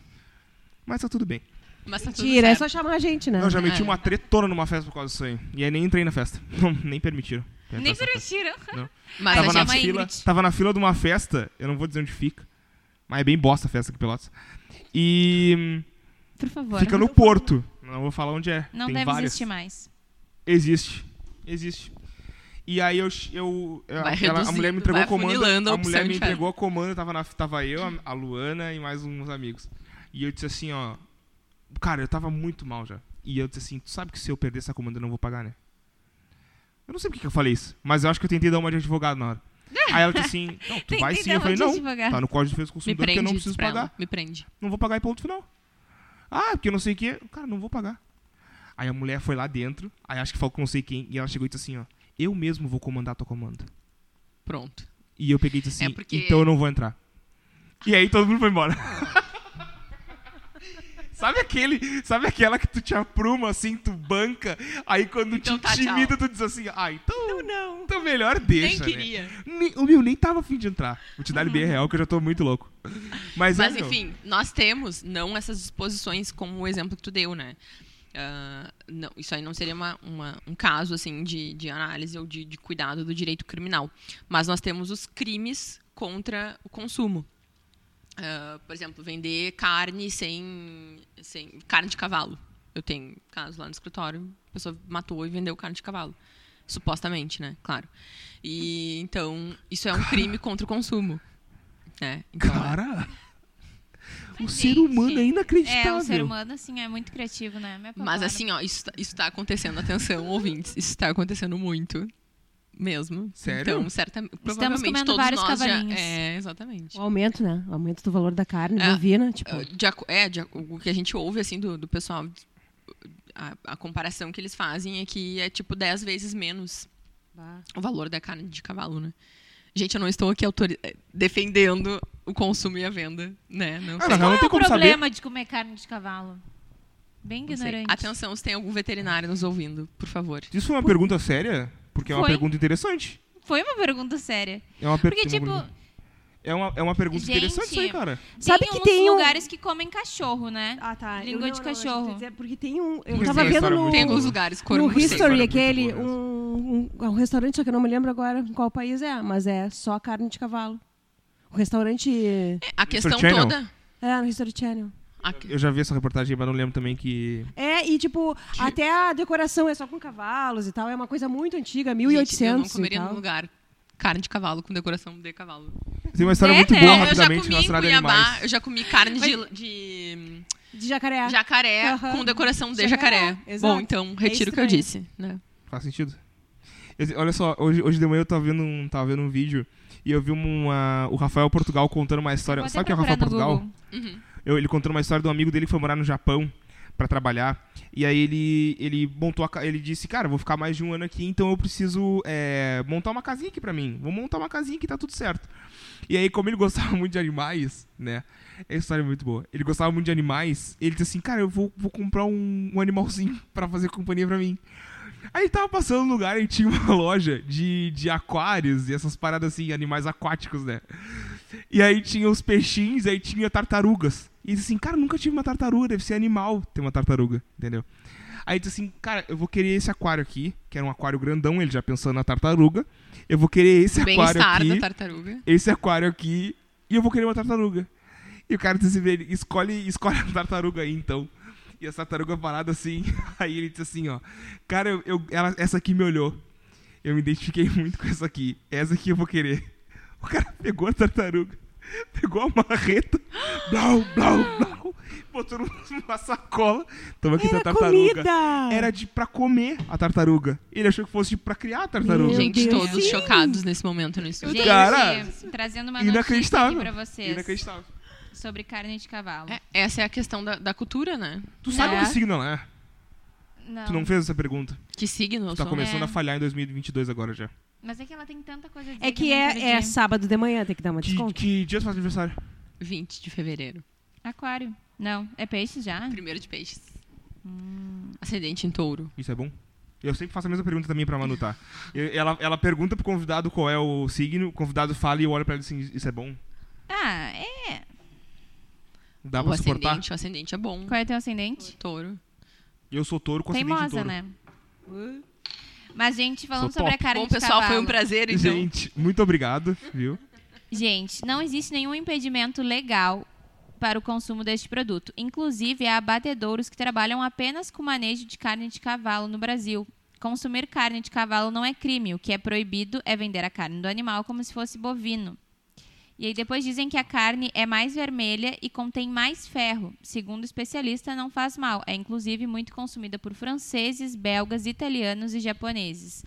Mas tá tudo bem. Mas tá Mentira, é só chamar a gente, né? Eu já meti É. uma tretona numa festa por causa disso aí. E aí nem entrei na festa. Não, nem permitiram. Nem permitiram. Mas tava, na fila, tava na fila de uma festa, eu não vou dizer onde fica. Mas é bem bosta a festa aqui Pelotas. E Por favor. fica no Porto. Não vou falar onde é. Não Tem deve várias. existir mais. Existe. Existe. E aí eu. eu a- ela- a mulher me entregou a comanda. afunilando a A mulher me entregou a comanda, tava, na, tava eu, a- a Luana e mais uns amigos. E eu disse assim, ó. Cara, eu tava muito mal já. E eu disse assim, tu sabe que se eu perder essa comanda eu não vou pagar, né? Eu não sei porque que eu falei isso, mas eu acho que eu tentei dar uma de advogado na hora. Aí ela disse assim, não, tu vai sim. Eu falei, não, tá no Código de Defesa do Consumidor que eu não preciso pagar. ela. Me prende. Não vou pagar e ponto final. Ah, porque eu não sei o que. Cara, não vou pagar. Aí a mulher foi lá dentro, aí acho que falou com não sei quem, e ela chegou e disse assim, ó, eu mesmo vou comandar a tua comanda. Pronto. E eu peguei e disse assim, É porque- então eu não vou entrar. E aí todo mundo foi embora. sabe aquele, sabe aquela que tu te apruma assim, tu banca, aí quando Então te tá, tchau. intimida tu diz assim, ah, então, Não, não. então melhor deixa, Nem né? queria. Nem, o meu nem tava afim de entrar. Vou te dar ele bem real que eu já tô muito louco. Mas, Mas, é, meu, enfim, nós temos não essas disposições como o exemplo que tu deu, né? Ah, não, isso aí não seria uma, uma- um caso assim de, de análise ou de, de cuidado do direito criminal. Mas nós temos os crimes contra o consumo. Ah, por exemplo, vender carne sem, sem. carne de cavalo. Eu tenho caso lá no escritório, a pessoa matou e vendeu carne de cavalo. Supostamente, né? Claro. E então, isso é um crime contra o consumo. Né? Então, Cara, o Mas, ser gente, humano é É, inacreditável. o ser humano, assim, é muito criativo, né? Me Mas apavora. assim, ó, isso, tá- isso tá acontecendo, atenção, ouvintes, isso tá acontecendo muito. Mesmo. Sério? Então, certamente, provavelmente comendo todos vários nós já... cavalinhos. É, exatamente. O aumento, né? O aumento do valor da carne É. bovina, tipo... Uh, de aco- é, de o que a gente ouve, assim, do, do pessoal, a, a comparação que eles fazem é que é, tipo, 10 vezes menos o valor da carne de cavalo, né? Gente, eu não estou aqui autori- eh, defendendo o consumo e a venda, né? Não Ah, sei. não, Qual não é tem o como saber. problema de comer carne de cavalo? Bem ignorante. Atenção, se tem algum veterinário nos ouvindo, por favor. Isso foi uma pergunta séria? Porque é uma Foi. pergunta interessante. Foi uma pergunta séria. É uma, per- Porque, tipo, pergunta- é uma, é uma pergunta Gente, interessante isso aí, cara. Sabe tem que uns tem um- lugares que comem cachorro, né? Ah, tá. Língua de cachorro. eu dizer, porque tem um... Eu Pois tava é, a vendo história é no... muito Tem alguns lugares No História History, muito aquele, boa um, um, um restaurante, só que eu não me lembro agora em qual país é, mas é só carne de cavalo. O restaurante... A questão Channel? toda... É, no History Channel. Eu já vi essa reportagem, mas não lembro também que. É, e tipo, até a decoração é só com cavalos e tal. É uma coisa muito antiga, Gente, eu 1800 não comeria e num lugar carne de cavalo com decoração de cavalo. Tem uma história É, muito né? boa, Eu eu já rapidamente, comi em relacionada a Cuiabá, animais. eu já comi carne de, de De jacaré. jacaré Aham. com decoração de Jacaré, jacaré. Bom, então, É retiro o que eu disse. Né? Faz sentido. Olha só, hoje, hoje de manhã eu tava vendo um, tava vendo um vídeo e eu vi uma, o Rafael Portugal contando uma história. Sabe quem é o Rafael Portugal? Uhum. Eu- ele contando uma história de um amigo dele que foi morar no Japão pra trabalhar. E aí ele, ele montou a, ele disse, cara, vou ficar mais de um ano aqui, então eu preciso é, montar uma casinha aqui pra mim. Vou montar uma casinha que tá tudo certo. E aí, como ele gostava muito de animais, né? É história muito boa. Ele gostava muito de animais. Ele disse assim, cara, eu vou, vou comprar um, um animalzinho pra fazer companhia pra mim. Aí ele tava passando no lugar e tinha uma loja de, de aquários e essas paradas assim, animais aquáticos, né? E aí tinha os peixinhos, aí tinha tartarugas. E disse assim, cara, nunca tive uma tartaruga, deve ser animal ter uma tartaruga, entendeu? Aí disse assim, cara, eu vou querer esse aquário aqui, que era um aquário grandão, ele já pensando na tartaruga. Eu vou querer esse aquário Bem-estar aqui, da tartaruga. esse aquário aqui, e eu vou querer uma tartaruga. E o cara disse assim, ele, escolhe, escolhe a tartaruga aí, então. E essa tartaruga parada assim, aí ele disse assim, ó, cara, eu, eu- ela, essa aqui me olhou. Eu me identifiquei muito com essa aqui. Essa aqui eu vou querer. O cara pegou a tartaruga, pegou a marreta, blau, blau, blau, botou numa sacola. Toma aqui Era tartaruga. comida! Era de pra comer a tartaruga. Ele achou que fosse de pra criar a tartaruga. Meu Gente, Deus. todos Sim. chocados nesse momento no estúdio. Gente, Cara, trazendo uma notícia aqui Inacreditável. pra vocês Inacreditável. sobre carne de cavalo. É, essa é a questão da, da cultura, né? Tu sabe É. que signo ela é? Não, Tu não fez essa pergunta. Que signo Tu tá sou? começando É. a falhar em 2022 agora já. Mas é que ela tem tanta coisa a dizer É que eu não é, é sábado de manhã, tem que dar uma Que, desconto. que dia faz aniversário? 20 de fevereiro. Aquário. Não, é peixe já? Primeiro de peixes. Hum. Ascendente em touro. Isso é bom? Eu sempre faço a mesma pergunta também pra Manu, tá? Eu- ela, ela pergunta pro convidado qual é o signo, o convidado fala e eu olho pra ele assim, isso é bom? Ah, é. Dá o pra suportar? ascendente, o ascendente é bom. Qual é teu ascendente? Touro. Eu sou touro com ascendente em Teimosa, touro. né? Mas, gente, falando sobre a carne Bom, de pessoal, cavalo. foi um prazer, então. Gente, muito obrigado, viu? Gente, não existe nenhum impedimento legal para o consumo deste produto. Inclusive, há abatedouros que trabalham apenas com manejo de carne de cavalo no Brasil. Consumir carne de cavalo não é crime. O que é proibido é vender a carne do animal como se fosse bovino. E aí depois dizem que a carne é mais vermelha e contém mais ferro. Segundo o especialista, não faz mal. É inclusive muito consumida por franceses, belgas, italianos e japoneses.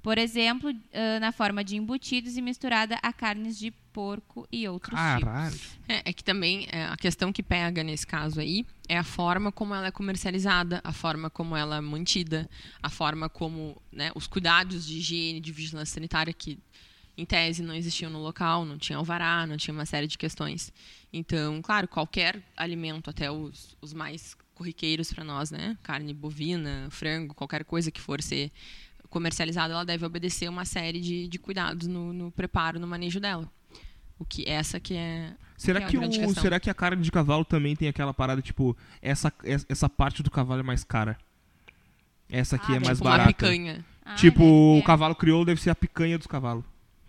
Por exemplo, ah, na forma de embutidos e misturada a carnes de porco e outros tipos. Caralho. É, é que também é, a questão que pega nesse caso aí é a forma como ela é comercializada, a forma como ela é mantida, a forma como né, os cuidados de higiene, de vigilância sanitária que em tese não existiam no local, não tinha alvará, não tinha uma série de questões. Então, claro, qualquer alimento, até os, os mais corriqueiros para nós, né, carne bovina, frango, qualquer coisa que for ser comercializada, ela deve obedecer uma série de, de cuidados no, no preparo, no manejo dela. O que essa que é Será É a que, grande o, questão. será que a carne de cavalo também tem aquela parada, tipo, essa, essa parte do cavalo é mais cara? Essa aqui Ah, é mais tipo uma barata. picanha. Ah, tipo, deve o cavalo crioulo deve ser a picanha dos cavalos.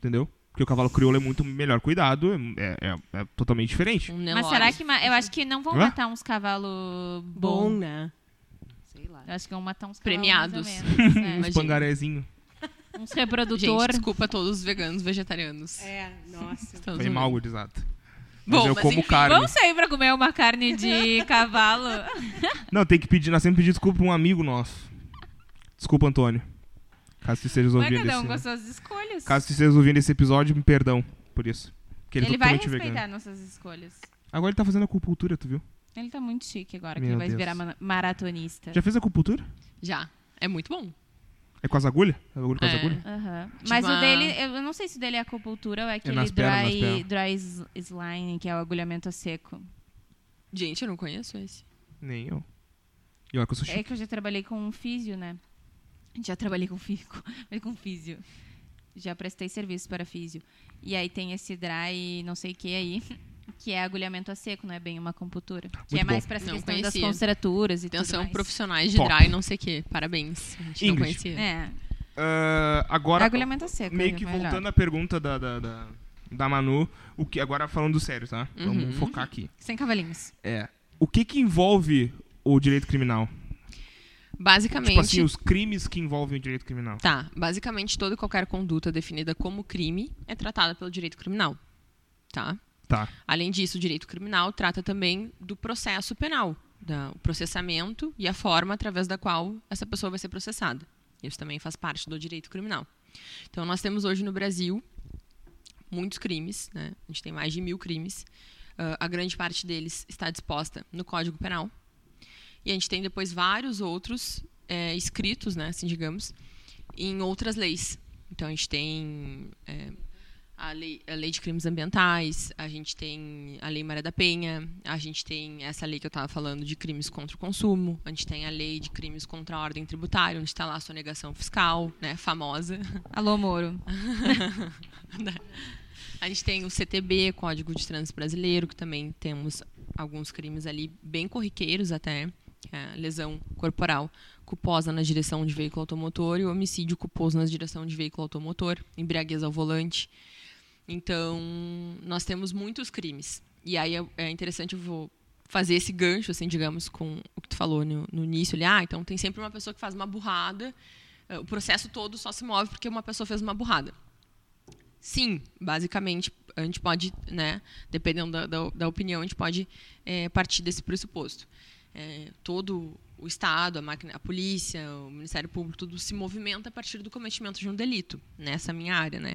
Entendeu? Porque o cavalo crioulo é muito melhor cuidado, é, é- é totalmente diferente. Um Mas será que. ma- Eu acho que não vão Hã? matar uns cavalos Bom, bons. né? Sei lá. Eu acho que vão matar uns Premiados. cavalos mais ou menos, né? Imagina. Uns pangarezinho. Uns Gente, reprodutor. desculpa a todos os veganos vegetarianos. É, nossa. Estamos Foi mal, gurizada. Mas Bom, eu mas como enfim, carne. Vamos sair pra comer uma carne de cavalo. Não, tem que pedir, nós sempre pedir desculpa pra um amigo nosso. Desculpa, Antônio. Caso você esteja Mas ouvindo cada um com as esse... suas escolhas. Caso você esteja ouvindo esse episódio, me perdão por isso. Porque ele, ele é vai respeitar vegano. nossas escolhas. Agora ele tá fazendo acupuntura, tu viu? Ele tá muito chique agora, que Meu ele vai Deus. virar ma- maratonista. Já fez acupuntura? Já. É muito bom. É com as agulhas? É agulha com as É. agulhas? Aham. Tipo Mas o dele, eu não sei se o dele é acupuntura ou é aquele nas pernas, nas dry, pernas. dry slime, que é o agulhamento a seco. Gente, eu não conheço esse. Nem eu. E olha que eu sou chique. É que eu já trabalhei com um físio, né? Já trabalhei com físio, com físio. Já prestei serviço para físio. E aí tem esse dry não sei o que aí, que é agulhamento a seco, não é bem uma acupuntura. Que Muito é mais bom. para essa Não questão das conhecia. contraturas e tudo Atenção, mais. profissionais de Top. dry, não sei o quê. Parabéns. A gente não conhecia. É, Ah, agora, agulhamento a seco. meio é que melhor. voltando à pergunta da, da, da, da Manu, o que, agora falando sério, tá? Uhum. Vamos focar aqui. Sem cavalinhos. É, o que que envolve o direito criminal? Basicamente. Tipo assim, os crimes que envolvem o direito criminal. Tá. Basicamente, toda e qualquer conduta definida como crime é tratada pelo direito criminal. Tá? Tá. Além disso, o direito criminal trata também do processo penal, da, o processamento e a forma através da qual essa pessoa vai ser processada. Isso também faz parte do direito criminal. Então, nós temos hoje no Brasil muitos crimes, né? a gente tem mais de mil crimes. Ah, a grande parte deles está disposta no Código Penal. E a gente tem depois vários outros eh, escritos, né, assim digamos, em outras leis. Então, a gente tem eh, a lei, a lei de crimes ambientais, a gente tem a lei Maria da Penha, a gente tem essa lei que eu estava falando de crimes contra o consumo, a gente tem a lei de crimes contra a ordem tributária, onde está lá a sonegação fiscal, né, famosa. Alô, Moro. A gente tem o CTB, Código de Trânsito Brasileiro, que também temos alguns crimes ali bem corriqueiros até, é lesão corporal culposa na direção de veículo automotor e homicídio culposo na direção de veículo automotor, embriaguez ao volante. Então, nós temos muitos crimes. E aí é- é interessante, eu vou fazer esse gancho, assim, digamos, com o que tu falou no, no início. Ali, ah, então tem sempre uma pessoa que faz uma burrada, eh, o processo todo só se move porque uma pessoa fez uma burrada. Sim, basicamente, a gente pode, né, dependendo da, da, da opinião, a gente pode eh, partir desse pressuposto. Eh, todo o Estado, a máquina, a polícia, o Ministério Público, tudo se movimenta a partir do cometimento de um delito, nessa minha área, né?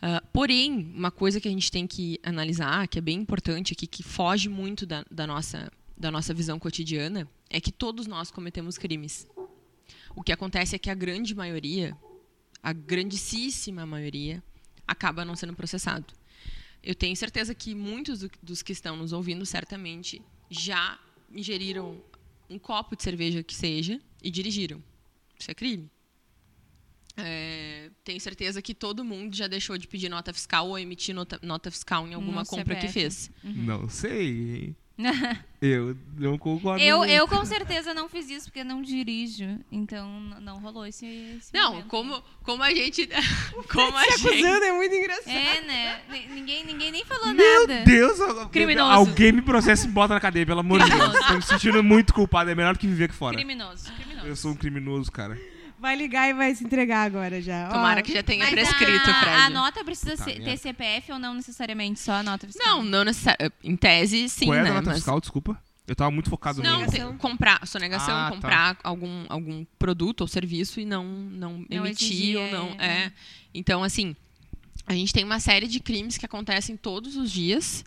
Ah, porém, uma coisa que a gente tem que analisar, que é bem importante aqui, que foge muito da, da nossa, da nossa visão cotidiana, é que todos nós cometemos crimes. O que acontece é que a grande maioria, a grandíssima maioria, acaba não sendo processado. Eu tenho certeza que muitos do- dos que estão nos ouvindo certamente já ingeriram um copo de cerveja que seja e dirigiram. Isso é crime. É, tenho certeza que todo mundo já deixou de pedir nota fiscal ou emitir nota, nota fiscal em alguma No compra que CPF. fez. Não sei. Eu não concordo. eu, muito. eu com certeza não fiz isso porque não dirijo. Então não rolou esse. esse Não, momento. como, como a gente. Como a gente. acusando é muito engraçado. É, né? Ni- Ninguém, ninguém nem falou Meu nada. Deus, al- Criminoso. alguém me processa e bota na cadeia, pelo amor de Deus. Tô me sentindo muito culpado, é melhor do que viver aqui fora. Criminoso, criminoso. Eu sou um criminoso, cara. Vai ligar e vai se entregar agora já. Ó, Tomara que já tenha Mas prescrito, a, Fred. a nota precisa Tá, ser- merda. ter CPF ou não necessariamente só a nota fiscal? Não, não necessariamente. Em tese, sim, Qual é a né? nota mas fiscal, desculpa? Eu tava muito focado Não, no. Sonegação. comprar, sonegação, Ah, tá. comprar algum, algum produto ou serviço e não, não, Não emitir exigir, ou não. é, É. Então, assim, a gente tem uma série de crimes que acontecem todos os dias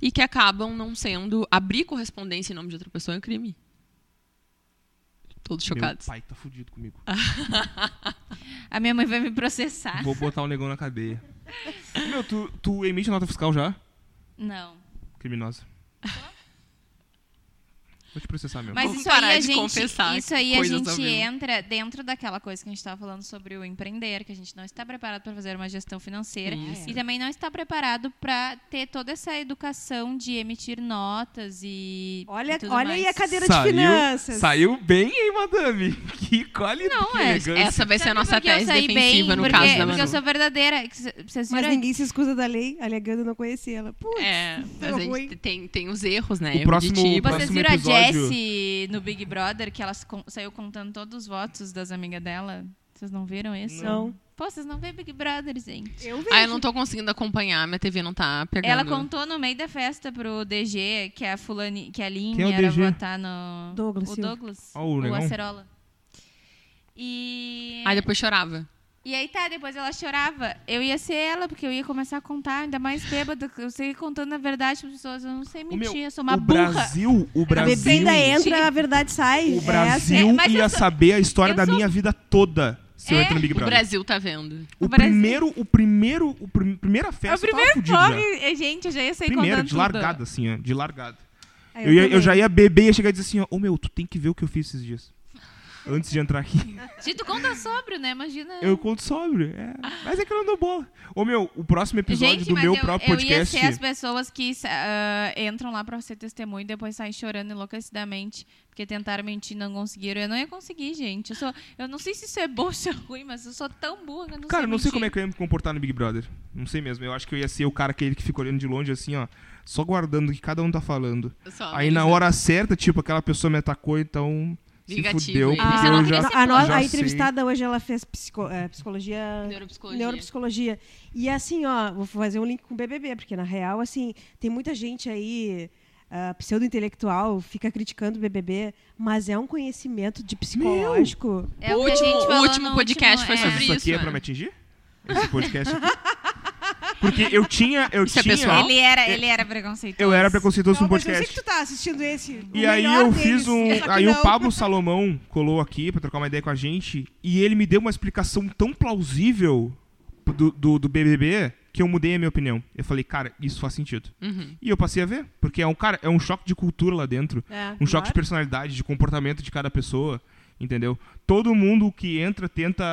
e que acabam não sendo. Abrir correspondência em nome de outra pessoa é crime. Todos Meu chocados. pai tá fudido comigo. A minha mãe vai me processar. Vou botar o negão na cadeia. Meu, tu, tu emite nota fiscal já? Não. Criminosa. Vou te processar, meu. Mas Vamos isso aí parar a de gente, confessar isso aí a coisas ao gente vivo. entra dentro daquela coisa que a gente estava falando sobre o empreender, que a gente não está preparado para fazer uma gestão financeira Isso. e também não está preparado para ter toda essa educação de emitir notas e Olha, e tudo olha mais. aí a cadeira de finanças. Saiu bem, hein, madame? Que quali Não, que é- elegância. Essa vai ser a Sabe nossa por que eu tese saí defensiva bem? no porque, caso da porque Manu. eu sou verdadeira. que c- Vocês Mas viram? ninguém se escusa da lei, alegando não conhecer ela. Putz, É, mas a ruim. gente tem, tem os erros, né? O Erro próximo- de tipo. o Vocês próximo viram a episódio- Jessie no Big Brother, que ela saiu contando todos os votos das amigas dela? Vocês não viram isso? Não. Pô, vocês não veem Big Brother, gente. Eu vejo. Ah, eu não tô conseguindo acompanhar, minha TV não tá pegando. Ela contou no meio da festa pro DG que a fulani, que a Linha Quem é o era DG? votar no Douglas o. Douglas, Ó, o o. Acerola. E Aí depois chorava. E aí tá, depois ela chorava. Eu ia ser ela, porque eu ia começar a contar, ainda mais bêbada. Eu sei contando a verdade para as pessoas. Eu não sei O mentir, meu, eu sou uma o burra. Brasil, o A Brasil, bebida entra, a verdade sai. o É. Brasil É, eu ia sou- saber a história eu da sou- minha vida toda se eu É, entrar no Big O Brother. Brasil tá vendo. O, O primeiro, o primeiro, o prim- primeira É festa o primeiro eu já. corre, gente, eu já ia sair Primeiro, contando de tudo. largada, assim, ó, de largada. Aí Eu, ia- eu já ia beber e ia chegar e dizer assim, ó, ô meu, tu tem que ver o que eu fiz esses dias. Antes de entrar aqui. Gente, tu conta sóbrio, né? Imagina. Eu conto sóbrio. É. Mas é que eu não dou bola. Ô meu, o próximo episódio Gente, do mas meu eu, próprio eu ia podcast. ser as pessoas que ah, entram lá pra ser testemunho e depois saem chorando enlouquecidamente porque tentaram mentir e não conseguiram. Eu não ia conseguir, gente. Eu, sou, eu não sei se isso é bom ou se é ruim, mas eu sou tão burra que eu não Cara, sei eu não sei mentir. como é que eu ia me comportar no Big Brother. Não sei mesmo. Eu acho que eu ia ser o cara aquele que fica olhando de longe assim, ó. Só guardando o que cada um tá falando. Só Aí na hora certa, tipo, aquela pessoa me atacou, então. Se Vingativo, fudeu, Mas eu já. A, a sei. entrevistada hoje ela fez psico- é, psicologia, Neuropsicologia. neuropsicologia. E assim, ó, vou fazer um link com o BBB, porque na real, assim, tem muita gente aí ah, pseudo-intelectual, fica criticando o BBB, mas é um conhecimento de psicológico. É O último- o último podcast foi último- Mas sobre isso aqui isso, é pra né? me atingir? Esse podcast aqui? Porque eu tinha. Eu Isso é tinha. pessoal? Ele era, ele era preconceituoso. Eu era preconceituoso Não, no mas eu sei que podcast. tu tá assistindo esse. o E aí eu deles, fiz um. Aí o não. Pablo Salomão colou aqui pra trocar uma ideia com a gente. E ele me deu uma explicação tão plausível do, do, do BBB que eu mudei a minha opinião. Eu falei, cara, isso faz sentido. Uhum. E eu passei a ver. Porque é um, cara, é um choque de cultura lá dentro. É, Um choque de claro. personalidade, de comportamento de cada pessoa. Entendeu? Todo mundo que entra tenta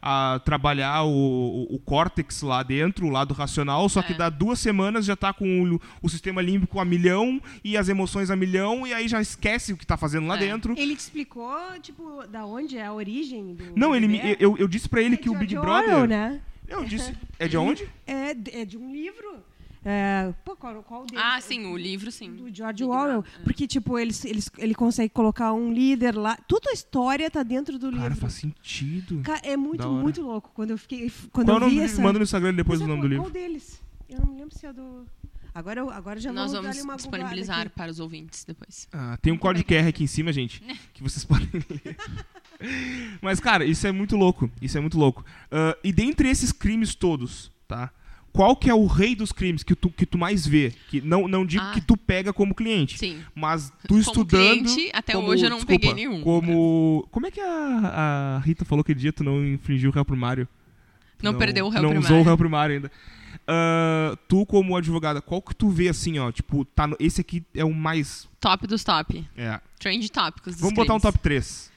ah, trabalhar o, o, o córtex lá dentro, o lado racional, só que É. dá duas semanas já tá com o, o sistema límbico a milhão e as emoções a milhão, e aí já esquece o que tá fazendo lá É. dentro. Ele te explicou, tipo, da onde é a origem do. Não, ele me, eu, eu disse pra ele É que o Big Brother. Né? Eu disse. É de onde? É, é de um livro. É, pô, qual, qual deles? Ah, sim, o livro, sim. Do George Orwell. É. Porque, tipo, eles, eles, ele consegue colocar um líder lá. Toda a história tá dentro do Cara, livro. faz sentido. Cara, é muito, Da hora. muito louco. Quando eu fiquei. Quando Qual é o eu vi nome essa... Manda no Instagram depois Mas o é nome do qual- livro. Qual deles? Eu não me lembro se é do. Agora, eu- agora já Nós vamos, dar vamos ali uma disponibilizar aqui. para os ouvintes depois. Ah, tem um código QR aqui em cima, gente, que vocês podem ler. Mas, cara, isso é muito louco. Isso é muito louco. Ah, e dentre esses crimes todos, tá? Qual que é o rei dos crimes que tu, que tu mais vê? Que não, não digo Ah. que tu pega como cliente, Sim. mas tu Como estudando... cliente, até como- hoje eu não desculpa, peguei nenhum. Como... Como é que a, a Rita falou aquele dia tu não infringiu o réu primário? Tu Não perdeu o réu não primário. usou o réu primário ainda. Ah, tu, como advogada, qual que tu vê assim, ó? Tipo, tá no- esse aqui é o mais... Top dos top. É. Trend tópicos Vamos botar um crimes. top 3.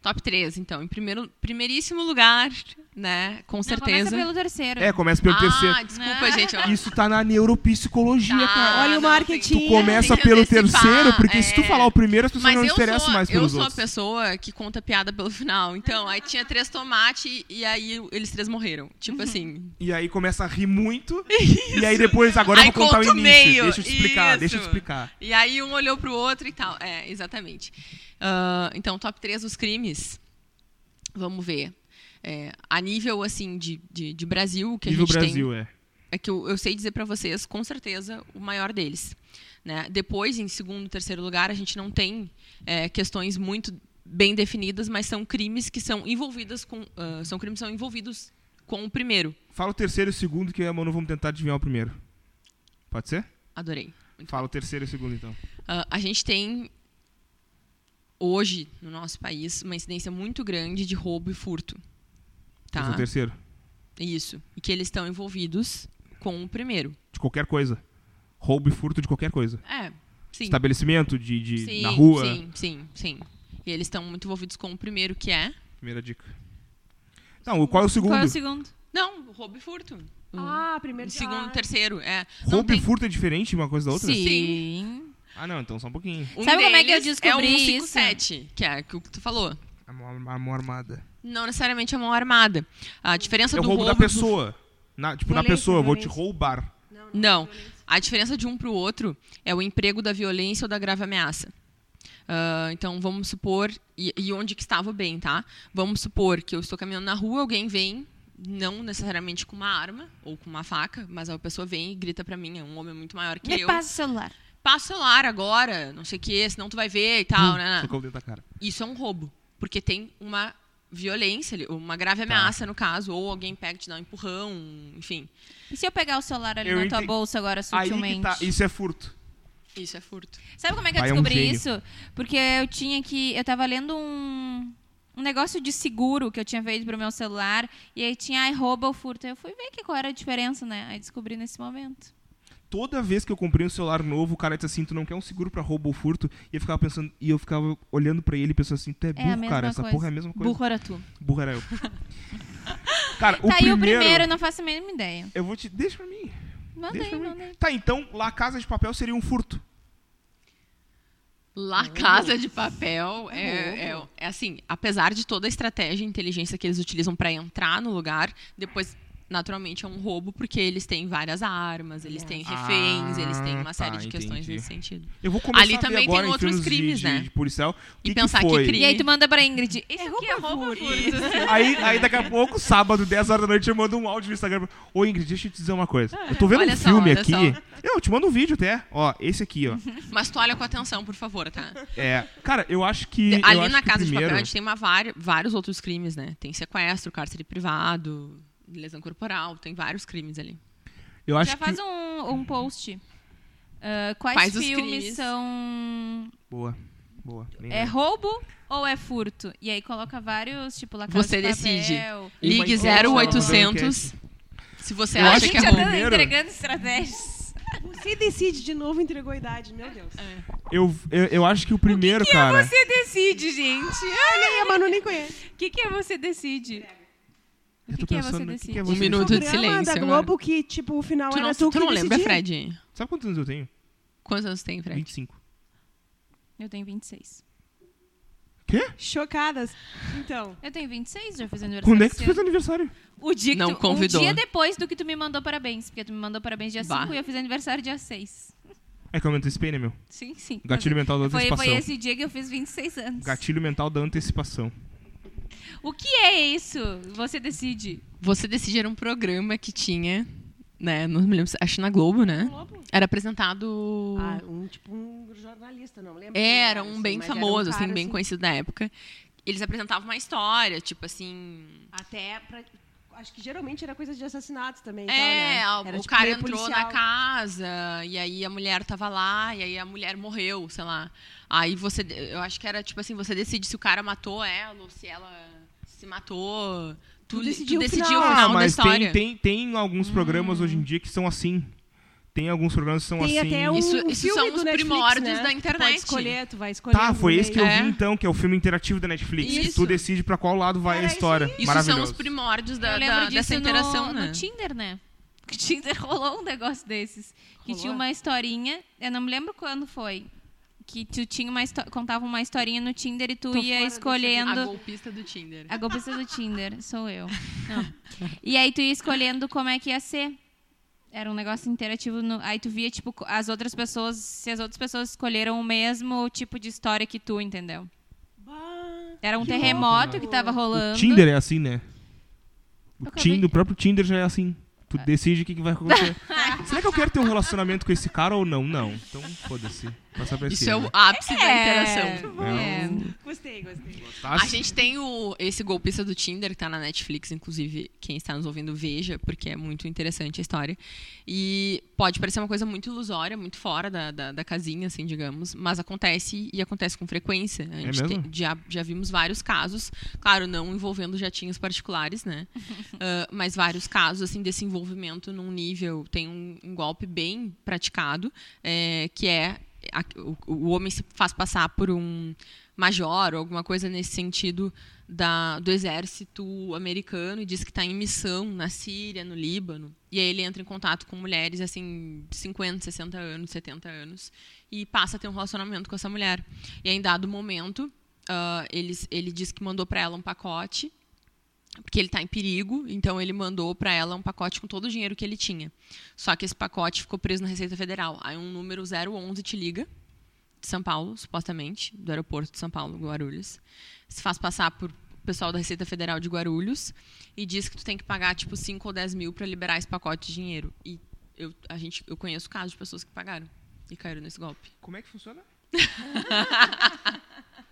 Top 3, então. Em primeiro, primeiríssimo lugar, né? Com Não, certeza. começa pelo terceiro. É, começa pelo ah, terceiro. desculpa, Ah. gente. ó. Isso tá na neuropsicologia, Tá, cara. Olha o não, marketing. Tu começa pelo antecipar, terceiro, porque se tu é. falar o primeiro, as pessoas Mas não eu interessam sou, mais eu pelos sou a outros. pessoa que conta piada pelo final. Então, aí tinha três tomates e aí eles três morreram. Tipo assim. E aí começa a rir muito. E aí depois, agora eu Aí vou contar o início. meio. Deixa eu te explicar, Isso. deixa eu te explicar. E aí um olhou pro outro e tal. É, exatamente. Ah, então, top 3 dos crimes. Vamos ver. É, a nível, assim, de, de, de Brasil, que Nível a gente Brasil, é. é que eu, eu sei dizer para vocês, com certeza, o maior deles. Né? Depois, em segundo, terceiro lugar, a gente não tem é, questões muito bem definidas, mas são crimes que são envolvidos com, uh, são crimes que são envolvidos com o primeiro. Fala o terceiro e o segundo, que a Manu vamos tentar adivinhar o primeiro. Pode ser? Adorei. Fala o terceiro e o segundo, então. Uh, a gente tem hoje no nosso país uma incidência muito grande de roubo e furto. Esse é Tá? o terceiro. Isso. E que eles estão envolvidos com o primeiro. De qualquer coisa. Roubo e furto de qualquer coisa. É. Sim. Estabelecimento, de, de sim, na rua. Sim, sim, sim. E eles estão muito envolvidos com o primeiro, que é. Primeira dica. Não, qual é o segundo? Qual é o segundo? Não, roubo e furto. Ah, primeiro segundo ah, terceiro. É. Não Roubo tem- e furto é diferente uma coisa da outra? Sim. Ah, não, então só um pouquinho. Um Sabe como é que eu deles descobri é o isso? 157, que é o que tu falou. A mão armada. Não necessariamente a mão armada. A diferença É o do roubo da do- pessoa. Na, tipo, na Violência, pessoa, eu vou te roubar. Não. A diferença de um para o outro é o emprego da violência ou da grave ameaça. Ah, então, vamos supor... E, e onde que estava bem, tá? Vamos supor que eu estou caminhando na rua, alguém vem, não necessariamente com uma arma ou com uma faca, mas a pessoa vem e grita para mim, é um homem muito maior que Me eu. passa o celular. Passa o celular agora, não sei o que, senão tu vai ver e tal, Hum, né? Da cara. Isso é um roubo. Porque tem uma violência, uma grave Tá. ameaça, no caso, ou alguém pega e te dá um empurrão, enfim. E se eu pegar o celular ali Eu na tua entendi. bolsa agora Aí que sutilmente? tá. Isso é furto. Isso é furto. Sabe como é que eu Pai é um descobri gênio. isso? Porque eu tinha que. Eu tava lendo um, um negócio de seguro que eu tinha feito pro meu celular. E aí tinha ai, rouba ou furto. Eu fui ver que qual era a diferença, né? Aí descobri nesse momento. Toda vez que eu comprei um celular novo, o cara disse assim, tu não quer um seguro pra roubo ou furto? E eu ficava pensando, e eu ficava olhando pra ele e pensando assim, tu é É burro, mesma cara, essa coisa. porra é a mesma coisa. Burro era tu. Burro era eu. cara, o tá, primeiro... e o primeiro, eu não faço a mínima ideia. Eu vou te... Deixa pra mim. Mandei, Deixa eu ver. mandei. Tá, então, lá Casa de Papel seria um furto. La Casa de Papel é, é, é assim, apesar de toda a estratégia e inteligência que eles utilizam para entrar no lugar, depois naturalmente é um roubo porque eles têm várias armas, eles têm reféns, Ah, eles têm uma tá, série de questões entendi. nesse sentido. Eu vou começar Ali a ver também agora tem em outros de- crimes, de, né? de policial. E que pensar que que foi? crime- E aí tu manda pra Ingrid. Isso aqui é roubo roubo ou furto. furto? Aí, aí daqui a pouco, sábado, 10 horas da noite, eu mando um áudio no Instagram. Ô Ingrid, deixa eu te dizer uma coisa. Eu tô vendo Olha um só, filme olha aqui. só. Eu te mando um vídeo até. Ó, esse aqui, ó. Mas tu olha com atenção, por favor, tá? É, cara, eu acho que. eu Ali acho na que Casa de primeiro, Papel a gente tem uma vários outros crimes, né? Tem sequestro, cárcere privado, lesão corporal, tem vários crimes ali. Eu acho Já que. faz um, um post. Ah, quais filmes são. Boa. Boa. É lembro. roubo ou é furto? E aí coloca vários, tipo, lá Você de decide. Papel. Ligue enquete, ela mandou 0800 se você Eu a acha gente que é já roubo. tá primeiro- entregando estratégias. Você decide de novo, entregou a idade, meu Deus. Eu, eu, eu acho que o primeiro, cara. Você decide, gente. Olha aí, a Manu nem conhece. O que, que é você decide? O Eu que, tô que é pensando, você que decide? que é Um você minuto de silêncio da agora. Globo que, tipo, o final Tu não, era tu tu, não lembra. Fred? Sabe quantos anos eu tenho? Quantos anos tem, Fred? 25. Eu tenho 26. Quê? Chocadas. Então, Eu tenho 26, já fiz aniversário. Quando é que tu fez aniversário? O dia que Não tu, convidou. Um dia depois do que tu me mandou parabéns. Porque tu me mandou parabéns dia Bah. 5 e eu fiz aniversário dia 6. É que eu me antecipei, né, meu? Sim, sim. Gatilho mental da Foi, antecipação. foi esse dia que eu fiz 26 anos. Gatilho mental da antecipação. O que é isso? Você decide. Você Decide era um programa que tinha, né? Não me lembro, acho na Globo, né? Globo? Era apresentado. ah, um, tipo um jornalista, não lembro. Era um assim, bem um famoso, cara, assim, bem conhecido da época. Eles apresentavam uma história, tipo assim. Até pra... Acho que geralmente era coisa de assassinatos também. e É, né? Era, o tipo, cara entrou policial. na casa, e aí a mulher tava lá, e aí a mulher morreu, sei lá. Aí você. Eu acho que era tipo assim, você decide se o cara matou ela ou se ela se matou. Tu, Tu tu decidiu o decidiu final. o Ah, final da mas história. tem, tem, tem alguns programas hoje em dia que são assim. Tem alguns programas que são Tem assim. até um, Isso- isso filme são do os Netflix, primórdios né? da Pode internet. escolher, tu vai escolher. Tá, foi esse que eu É. vi então, que é o filme interativo da Netflix. que Isso. tu decide pra qual lado vai Era a história. Isso Maravilhoso. são os primórdios da, da- dessa interação, no, né? no Tinder, né? Que Tinder rolou um negócio desses. Que Rolou? tinha uma historinha, eu não me lembro quando foi. Que tu tinha uma contava uma historinha no Tinder e tu Tô ia escolhendo. A golpista do Tinder. A golpista do Tinder, sou eu. Não. E aí tu ia escolhendo como é que ia ser. Era um negócio interativo. No... Aí tu via, tipo, as outras pessoas, se as outras pessoas escolheram o mesmo tipo de história que tu, entendeu? Bah, Era um Que terremoto louco. que tava rolando. O Tinder é assim, né? O, Tinder, o próprio Tinder já é assim. Tu decide o que, que vai acontecer. Será que eu quero ter um relacionamento com esse cara ou não? Não. Então, foda-se. Passa pra Isso cima. é o ápice da É. interação. É. Gostei, gostei. A gente tem o, esse golpista do Tinder, que tá na Netflix, inclusive, quem está nos ouvindo veja, porque é muito interessante a história. E pode parecer uma coisa muito ilusória, muito fora da, da, da casinha, assim, digamos, mas acontece e acontece com frequência. A gente mesmo? tem- já, já vimos vários casos, claro, não envolvendo jatinhos particulares, né? Ah, mas vários casos, assim, desse envolvimento num nível. Tem um, um golpe bem praticado, é, que é a- o, o homem se faz passar por um major ou alguma coisa nesse sentido da, do exército americano e diz que está em missão na Síria, no Líbano. E aí ele entra em contato com mulheres assim de 50, 60 anos, 70 anos e passa a ter um relacionamento com essa mulher. E aí, em dado momento, ah, eles, ele diz que mandou para ela um pacote porque ele está em perigo, então ele mandou para ela um pacote com todo o dinheiro que ele tinha. Só que esse pacote ficou preso na Receita Federal. Aí um número 011 te liga, de São Paulo, supostamente, do aeroporto de São Paulo, Guarulhos. Se faz passar por pessoal da Receita Federal de Guarulhos e diz que tu tem que pagar tipo 5 ou 10 mil para liberar esse pacote de dinheiro. E eu, a gente, eu conheço casos de pessoas que pagaram e caíram nesse golpe. Como é que funciona?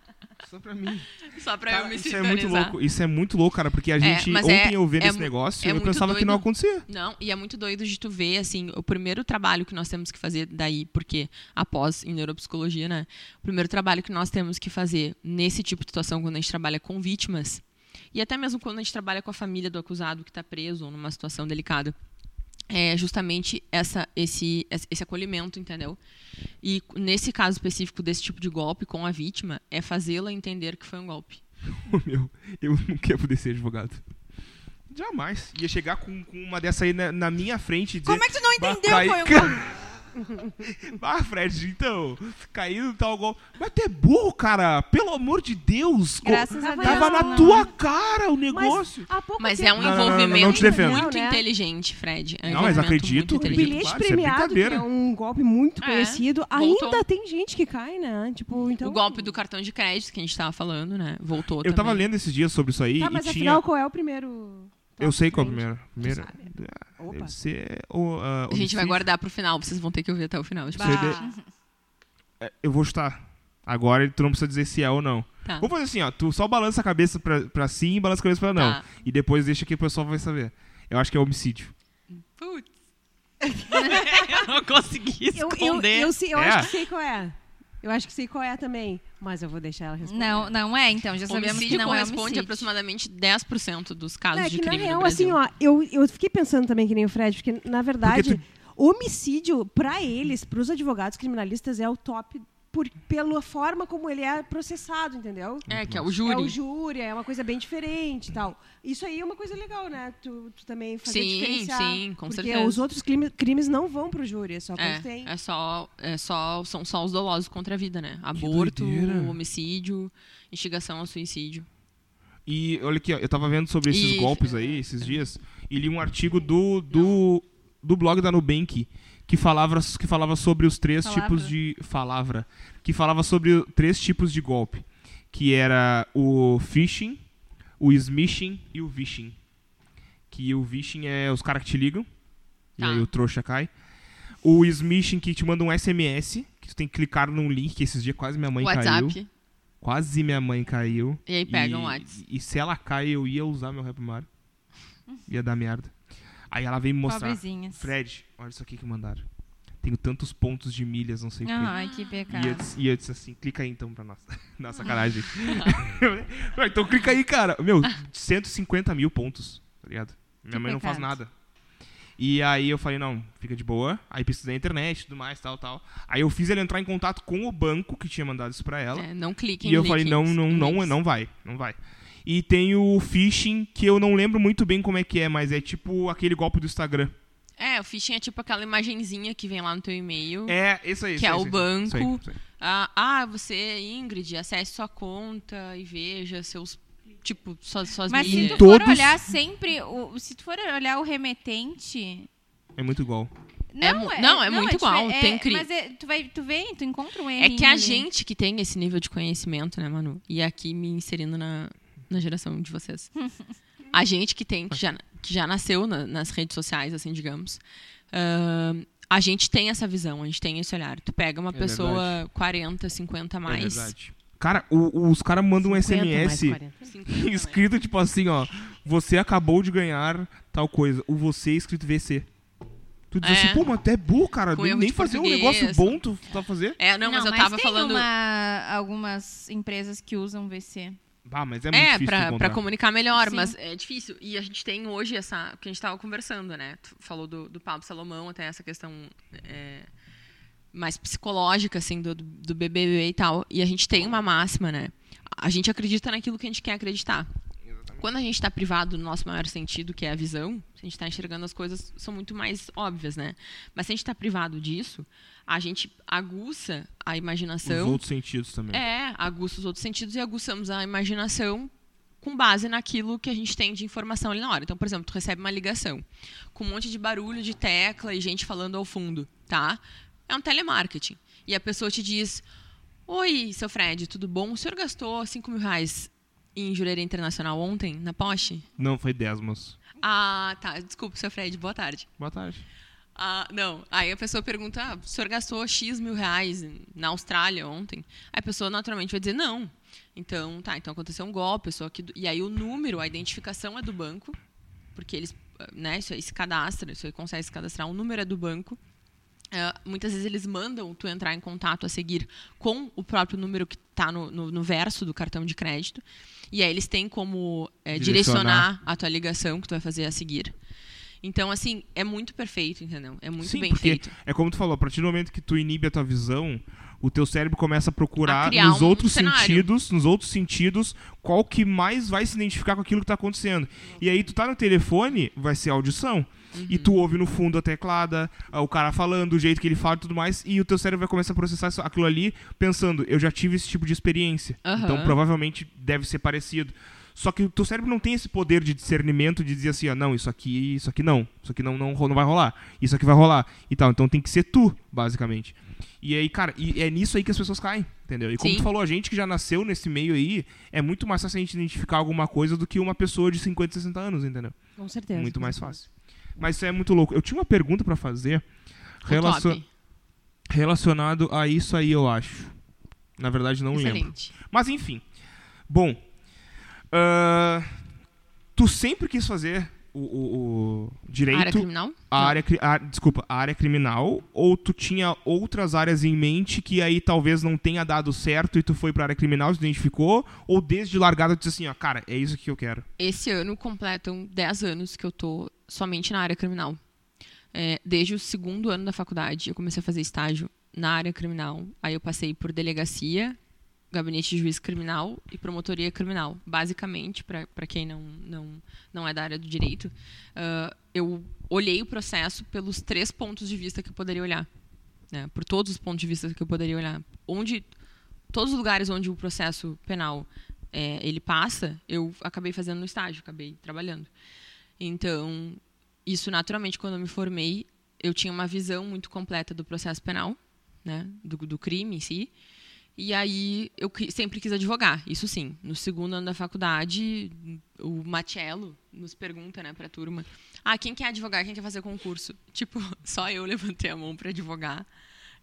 Só pra mim. Só para Cara, eu me isso é muito louco. Isso é muito louco, cara, porque a gente, mas ontem é- eu vendo é esse negócio, é eu pensava que não doido. acontecia. Não, e é muito doido de tu ver, assim, o primeiro trabalho que nós temos que fazer daí, porque após em neuropsicologia, né? O primeiro trabalho que nós temos que fazer nesse tipo de situação, quando a gente trabalha com vítimas, e até mesmo quando a gente trabalha com a família do acusado que está preso ou numa situação delicada, é justamente essa, esse, esse acolhimento, entendeu? E nesse caso específico desse tipo de golpe com a vítima, é fazê-la entender que foi um golpe. Meu, eu nunca ia poder ser advogado. Jamais. Ia chegar com, com uma dessa aí na, na minha frente e dizer... Como é que tu não "Bah, entendeu? Foi um Ah, Fred, então, caiu tal gol. Mas tu é burro, cara. Pelo amor de Deus. Co- Graças a Deus. Tava na não. tua cara o negócio. Mas tempo- é um Não, não, não, não, envolvimento não muito Não, né? inteligente, Fred. É um Não, mas acredito, muito O bilhete claro, é premiado, que brincadeira. é um golpe muito É, conhecido, voltou. ainda tem gente que cai, né? Tipo, então... O golpe do cartão de crédito que a gente tava falando, né? Voltou Eu tava também. lendo esses dias sobre isso aí Tá, e mas tinha... afinal, qual é o primeiro... Eu sei qual é o Frente. primeiro. primeiro sabe? Ah, Opa. Deve ser o, ah, A gente vai guardar pro final, vocês vão ter que ouvir até o final. Tipo, Bah. É, Eu vou chutar. Agora tu não precisa dizer se é ou não. tá. Vamos fazer assim, ó. Tu só balança a cabeça pra, pra sim e balança a cabeça pra não. Tá. E depois deixa que o pessoal vai saber. Eu acho que é homicídio. Putz. eu não consegui Eu, eu, esconder. eu, sei- eu É. acho que sei qual é. Eu acho que sei qual é também. Mas eu vou deixar ela responder. Não, não é, então. Já sabemos que Homicídio não é corresponde homicídio. aproximadamente 10% dos casos Não, é de que na crime real, no Brasil. assim, ó, eu, eu fiquei pensando também que nem o Fred, porque na verdade, Porque homicídio, pra eles, pros advogados criminalistas, é o top por, pela forma como ele é processado, entendeu? É, que é o É júri. o júri, é uma coisa bem diferente e tal. Isso aí é uma coisa legal, né? Tu, tu também fazer Sim, diferenciar. sim, com porque certeza. os outros crime- crimes não vão pro júri, é só quando tem. É, é só, é só, são só os dolosos contra a vida, né? Aborto, homicídio, instigação ao suicídio. E olha aqui, ó, eu tava vendo sobre esses E- golpes aí, esses dias, e li um artigo do, do, do blog da Nubank que falava, que falava sobre os três Palavra. tipos de. Palavra. Que falava sobre o- três tipos de golpe. Que era o phishing, o smishing e o vishing. Que o vishing é os caras que te ligam, Tá. e aí o trouxa cai. O smishing que te manda um SMS, que tu tem que clicar num link, que esses dias quase minha mãe WhatsApp. caiu. Quase minha mãe caiu. E aí pega e, um WhatsApp. E se ela cai, eu ia usar meu rap Mario. Ia dar merda. Aí ela veio me mostrar. Pobrezinhas. Fred, olha isso aqui que mandaram. Tenho tantos pontos de milhas, não sei o. Ai, que E pecado. eu, disse, e eu disse assim, clica aí então pra nós. Na sacanagem. Não, então clica aí, cara. Meu, 150 mil pontos, tá ligado? Minha Que mãe não faz pecado. nada. E aí eu falei, não, fica de boa. Aí pesquisei na internet e tudo mais, tal, tal. Aí eu fiz ele entrar em contato com o banco que tinha mandado isso pra ela. É, não clique em E eu falei, não, não, não, links. não vai, não vai. E tem o phishing, que eu não lembro muito bem como é que é, mas é tipo aquele golpe do Instagram. É, o phishing é tipo aquela imagenzinha que vem lá no teu e-mail. É, isso aí. Que isso é aí, o banco. isso aí, isso aí. Ah, ah, você, Ingrid, acesse sua conta e veja seus, tipo, suas, suas Mas se milhas. tu for Todos- olhar sempre, o, se tu for olhar o remetente... É muito igual. Não, mu- é, não, é muito igual, difer- tem cri- Mas é, tu, vai, tu vê, tu encontra um É errinho que a ali. gente que tem esse nível de conhecimento, né, Manu? E aqui me inserindo na, na geração de vocês. A gente que tem, que já, que já nasceu na- nas redes sociais, assim, digamos, ahn, a gente tem essa visão, a gente tem esse olhar. Tu pega uma É pessoa 40, 50 É mais. verdade. Cara, o- os caras mandam um 50 mais SMS 40. 50 mais. escrito tipo assim, ó. Você acabou de ganhar tal coisa. O você é escrito VC. Tu diz É. assim, pô, mas tu é burro, cara. Com Nem, nem fazer um negócio bom tu tá fazer. É, não, mas eu tava tem falando. uma- algumas empresas que usam VC. Ah, mas é muito É, difícil pra encontrar. comunicar melhor, Sim. mas é difícil. E a gente tem hoje essa. que a gente tava conversando, né? Tu falou do, do Pablo Salomão, até essa questão é, mais psicológica, assim, do, do BBB e tal. E a gente tem uma máxima, né? A gente acredita naquilo que a gente quer acreditar. Quando a gente está privado no nosso maior sentido, que é a visão, se a gente está enxergando as coisas, são muito mais óbvias, né? Mas se a gente está privado disso, a gente aguça a Os imaginação. outros sentidos também. É, aguça os outros sentidos e aguçamos a imaginação com base naquilo que a gente tem de informação ali na hora. Então, por exemplo, tu recebe uma ligação com um monte de barulho de tecla e gente falando ao fundo, tá? É um telemarketing. E a pessoa te diz: Oi, seu Fred, tudo bom? O senhor gastou 5 mil reais em Jurerê Internacional ontem, na Porsche? Não, foi 10, moço. Ah, tá. Desculpa, seu Fred, boa tarde. Boa tarde. Ah, não. Aí a pessoa pergunta: ah, o senhor gastou X mil reais na Austrália ontem? Aí a pessoa naturalmente vai dizer não. Então, tá, então aconteceu um golpe, pessoa aqui do- e aí o número, a identificação é do banco, porque eles, né, isso aí se cadastra, isso aí consegue se cadastrar, o número é do banco. Ah, muitas vezes eles mandam tu entrar em contato a seguir com o próprio número que está no, no- no verso do cartão de crédito. E aí eles têm como eh, Direcionar. direcionar a tua ligação que tu vai fazer a seguir. Então, assim, é muito perfeito, entendeu? É muito Sim, bem feito. é como tu falou, a partir do momento que tu inibe a tua visão, o teu cérebro começa a procurar A nos um outros cenário. sentidos, nos outros sentidos, qual que mais vai se identificar com aquilo que tá acontecendo. E aí tu tá no telefone, vai ser audição. Uhum. E tu ouve no fundo a teclada, ah, o cara falando, o jeito que ele fala e tudo mais, e o teu cérebro vai começar a processar aquilo ali, pensando, eu já tive esse tipo de experiência. Aham. Então provavelmente deve ser parecido. Só que o teu cérebro não tem esse poder de discernimento de dizer assim, ó, não, isso aqui, isso aqui não, isso aqui não, não, não vai rolar, isso aqui vai rolar e tal. Então tem que ser tu, basicamente. E aí, cara, e é nisso aí que as pessoas caem, entendeu? E como Sim. tu falou, a gente que já nasceu nesse meio aí, é muito mais fácil a gente identificar alguma coisa do que uma pessoa de 50, 60 anos, entendeu? Com certeza. muito mais fácil. Mas isso é muito louco. Eu tinha uma pergunta pra fazer relacion- relacionado a isso aí, eu acho. Na verdade, não lembro. Excelente. Mas enfim. Bom. ah, tu sempre quis fazer o, o- o direito. Área criminal? a Não. área, a- desculpa, a área criminal, ou tu tinha outras áreas em mente que aí talvez não tenha dado certo e tu foi pra área criminal, se identificou, ou desde largada tu disse assim, ó, cara, é isso que eu quero. Esse ano completam 10 anos que eu tô somente na área criminal. É, desde o segundo ano da faculdade, eu comecei a fazer estágio na área criminal. Aí eu passei por delegacia, gabinete de juiz criminal e promotoria criminal. Basicamente, para quem não, não, não é da área do direito, ah, eu olhei o processo pelos três pontos de vista que eu poderia olhar. né? Por todos os pontos de vista que eu poderia olhar. Onde, todos os lugares onde o processo penal é, ele passa, eu acabei fazendo no estágio, acabei trabalhando. Então, isso naturalmente, quando eu me formei, eu tinha uma visão muito completa do processo penal, né, do, do crime em si. E aí eu sempre quis advogar, isso sim. No segundo ano da faculdade, o Matiello nos pergunta, né, pra turma: "Ah, quem quer advogar? Quem quer fazer concurso?" Tipo, só eu levantei a mão para advogar.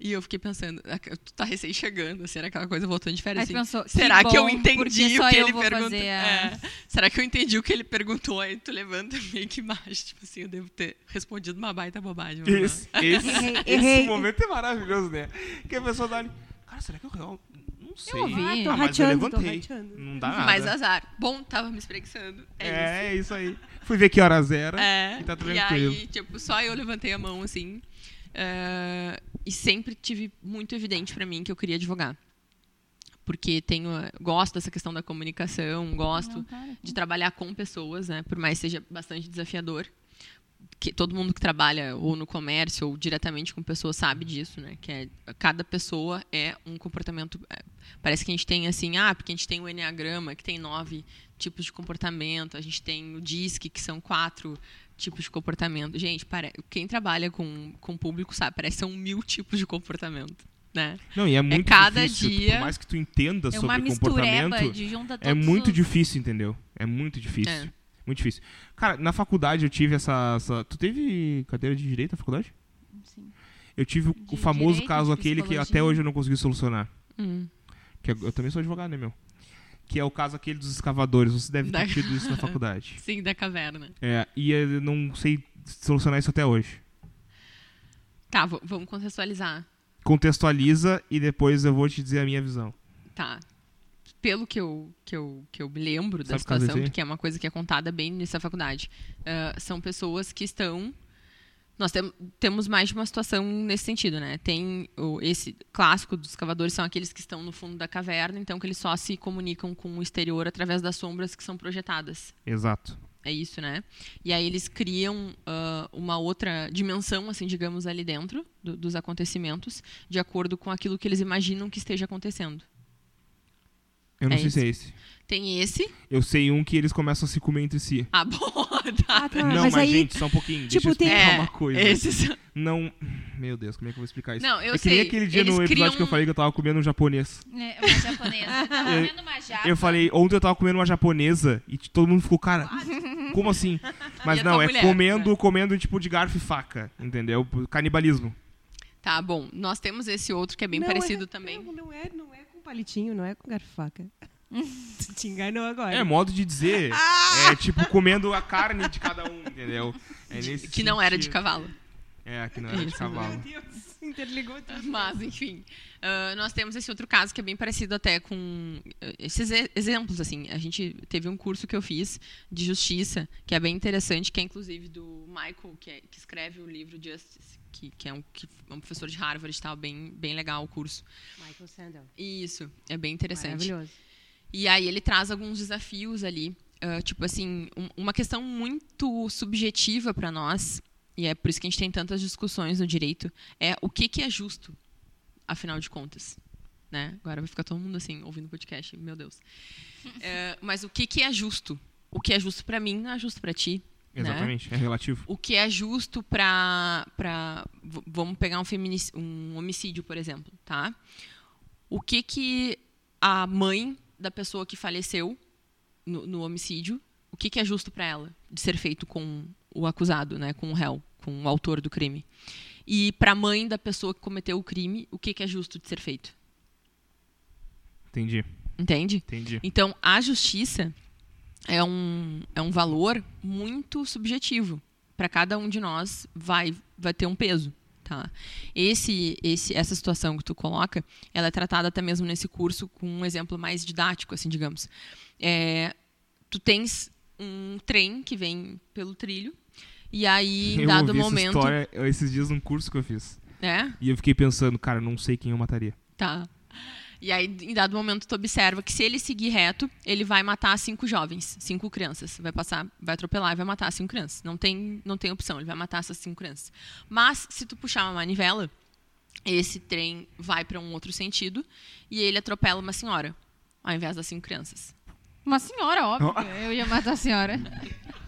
E eu fiquei pensando, "Ah, tu tá recém chegando, será aquela coisa voltando de férias assim? pensou, que Será que eu bom, entendi porque o que eu ele perguntou? a- É. Será que eu entendi o que ele perguntou? Aí tu levanta meio que mais, tipo assim, eu devo ter respondido uma baita bobagem. Esse, esse, esse momento é maravilhoso, né? Que a pessoa dá ali, cara, será que eu real... Não sei. ouvi. Ah, tô Ah, mas eu levantei. Não dá nada. Mas azar. Bom, tava me espreguiçando. É, isso. É, é isso aí. Fui ver que horas era É, e tá e tranquilo. aí, tipo, só eu levantei a mão, assim. É, e sempre tive muito evidente pra mim que eu queria advogar. Porque tenho, gosto dessa questão da comunicação, gosto Não, para. de trabalhar com pessoas, né? Por mais seja bastante desafiador. Que todo mundo que trabalha ou no comércio ou diretamente com pessoas sabe disso, né? Que é, cada pessoa é um comportamento. é, parece que a gente tem assim, ah, porque a gente tem o enneagrama que tem nove tipos de comportamento, a gente tem o DISC que são quatro tipos de comportamento. Gente, pare... quem trabalha com com público sabe, parece que são mil tipos de comportamento, né? Não, e é muito cada difícil. tu- dia- Por mais que tu entenda É uma sobre comportamento, de junta é muito os- difícil, entendeu? É muito difícil. É. Muito difícil. Cara, na faculdade eu tive essa. essa- Tu teve cadeira de direito na faculdade? Sim. Eu tive o, De o famoso direito, caso aquele que até hoje eu não consegui solucionar. Hum. Que eu, eu também sou advogado, né, meu? Que é o caso aquele dos escavadores. Você deve ter Da- tido isso na faculdade. Sim, da caverna. É, e eu não sei solucionar isso até hoje. Tá, vamos contextualizar. Contextualiza e depois eu vou te dizer a minha visão. Tá. Pelo que eu, que eu, que eu me lembro da Sabe situação, porque é uma coisa que é contada bem nessa faculdade, ah, são pessoas que estão. Nós tem- temos mais de uma situação nesse sentido, né? Tem o, esse clássico dos cavadores são aqueles que estão no fundo da caverna, então que eles só se comunicam com o exterior através das sombras que são projetadas. Exato. É isso, né? E aí eles criam ah, uma outra dimensão, assim, digamos, ali dentro do- dos acontecimentos, de acordo com aquilo que eles imaginam que esteja acontecendo. Eu não É sei se é esse. Tem esse. Eu sei um que eles começam a se comer entre si. Ah, bom, tá. Ah, tá. não, mas mas, aí, gente, só um pouquinho. tipo, Deixa eu tem- explicar É, uma coisa. Esses... Não. Meu Deus, como é que eu vou explicar isso? Não, eu é que nem sei. aquele dia Eles no episódio criam- que eu falei que eu tava comendo um japonês. É, uma japonesa. Tá comendo uma japa. Eu falei, ontem eu tava comendo uma japonesa e todo mundo ficou, cara, como assim? Mas não, é mulher, comendo, né? comendo tipo de garfo e faca, entendeu? Canibalismo. Tá, bom. Nós temos esse outro que é bem Não, parecido é- também. Não, não é, não é com palitinho, não é com garfo e faca. Tu te enganou agora. É modo de dizer. Ah! É tipo comendo a carne de cada um, entendeu? É Que não era de sentido. cavalo. É, que não era de cavalo. Meu Deus, interligou tudo. Mas, enfim. ah, nós temos esse outro caso que é bem parecido até com eh, esses exemplos, assim. A gente teve um curso que eu fiz de justiça, que é bem interessante, que é inclusive do Michael, que, é- que escreve o livro Justice, que, que, é um, que é um professor de Harvard e tal, bem, bem legal o curso. Michael Sandel. Isso, é bem interessante. Maravilhoso. E aí ele traz alguns desafios ali, ah, tipo assim, um- uma questão muito subjetiva para nós, e é por isso que a gente tem tantas discussões no direito, é o que, que é justo, afinal de contas. Né? Agora vai ficar todo mundo assim, ouvindo o podcast, meu Deus. É, mas o que, que é justo? O que é justo para mim não é justo para ti. né? Exatamente, é relativo. O que é justo para para vamos pegar um feminic, um homicídio, por exemplo, tá? O que que a mãe da pessoa que faleceu no, no homicídio, o que que é justo para ela de ser feito com o acusado, né, com o réu, com o autor do crime? E para a mãe da pessoa que cometeu o crime, o que que é justo de ser feito? Entendi, Entende? entendi. Então, a justiça é um, é um valor muito subjetivo. Para cada um de nós vai, vai ter um peso. Tá? Esse, esse, essa situação que tu coloca, ela é tratada até mesmo nesse curso com um exemplo mais didático, assim, digamos. É, tu tens um trem que vem pelo trilho, e aí, em eu dado ouvi momento... essa história esses dias num curso que eu fiz. É? E eu fiquei pensando, cara, não sei quem eu mataria. Tá. E aí, em dado momento, tu observa que se ele seguir reto, ele vai matar cinco jovens, cinco crianças. Vai passar, vai atropelar e vai matar cinco crianças. Não tem, não tem opção, ele vai matar essas cinco crianças. Mas, se tu puxar uma manivela, esse trem vai para um outro sentido e ele atropela uma senhora, ao invés das cinco crianças. Uma senhora, óbvio. Eu ia matar a senhora.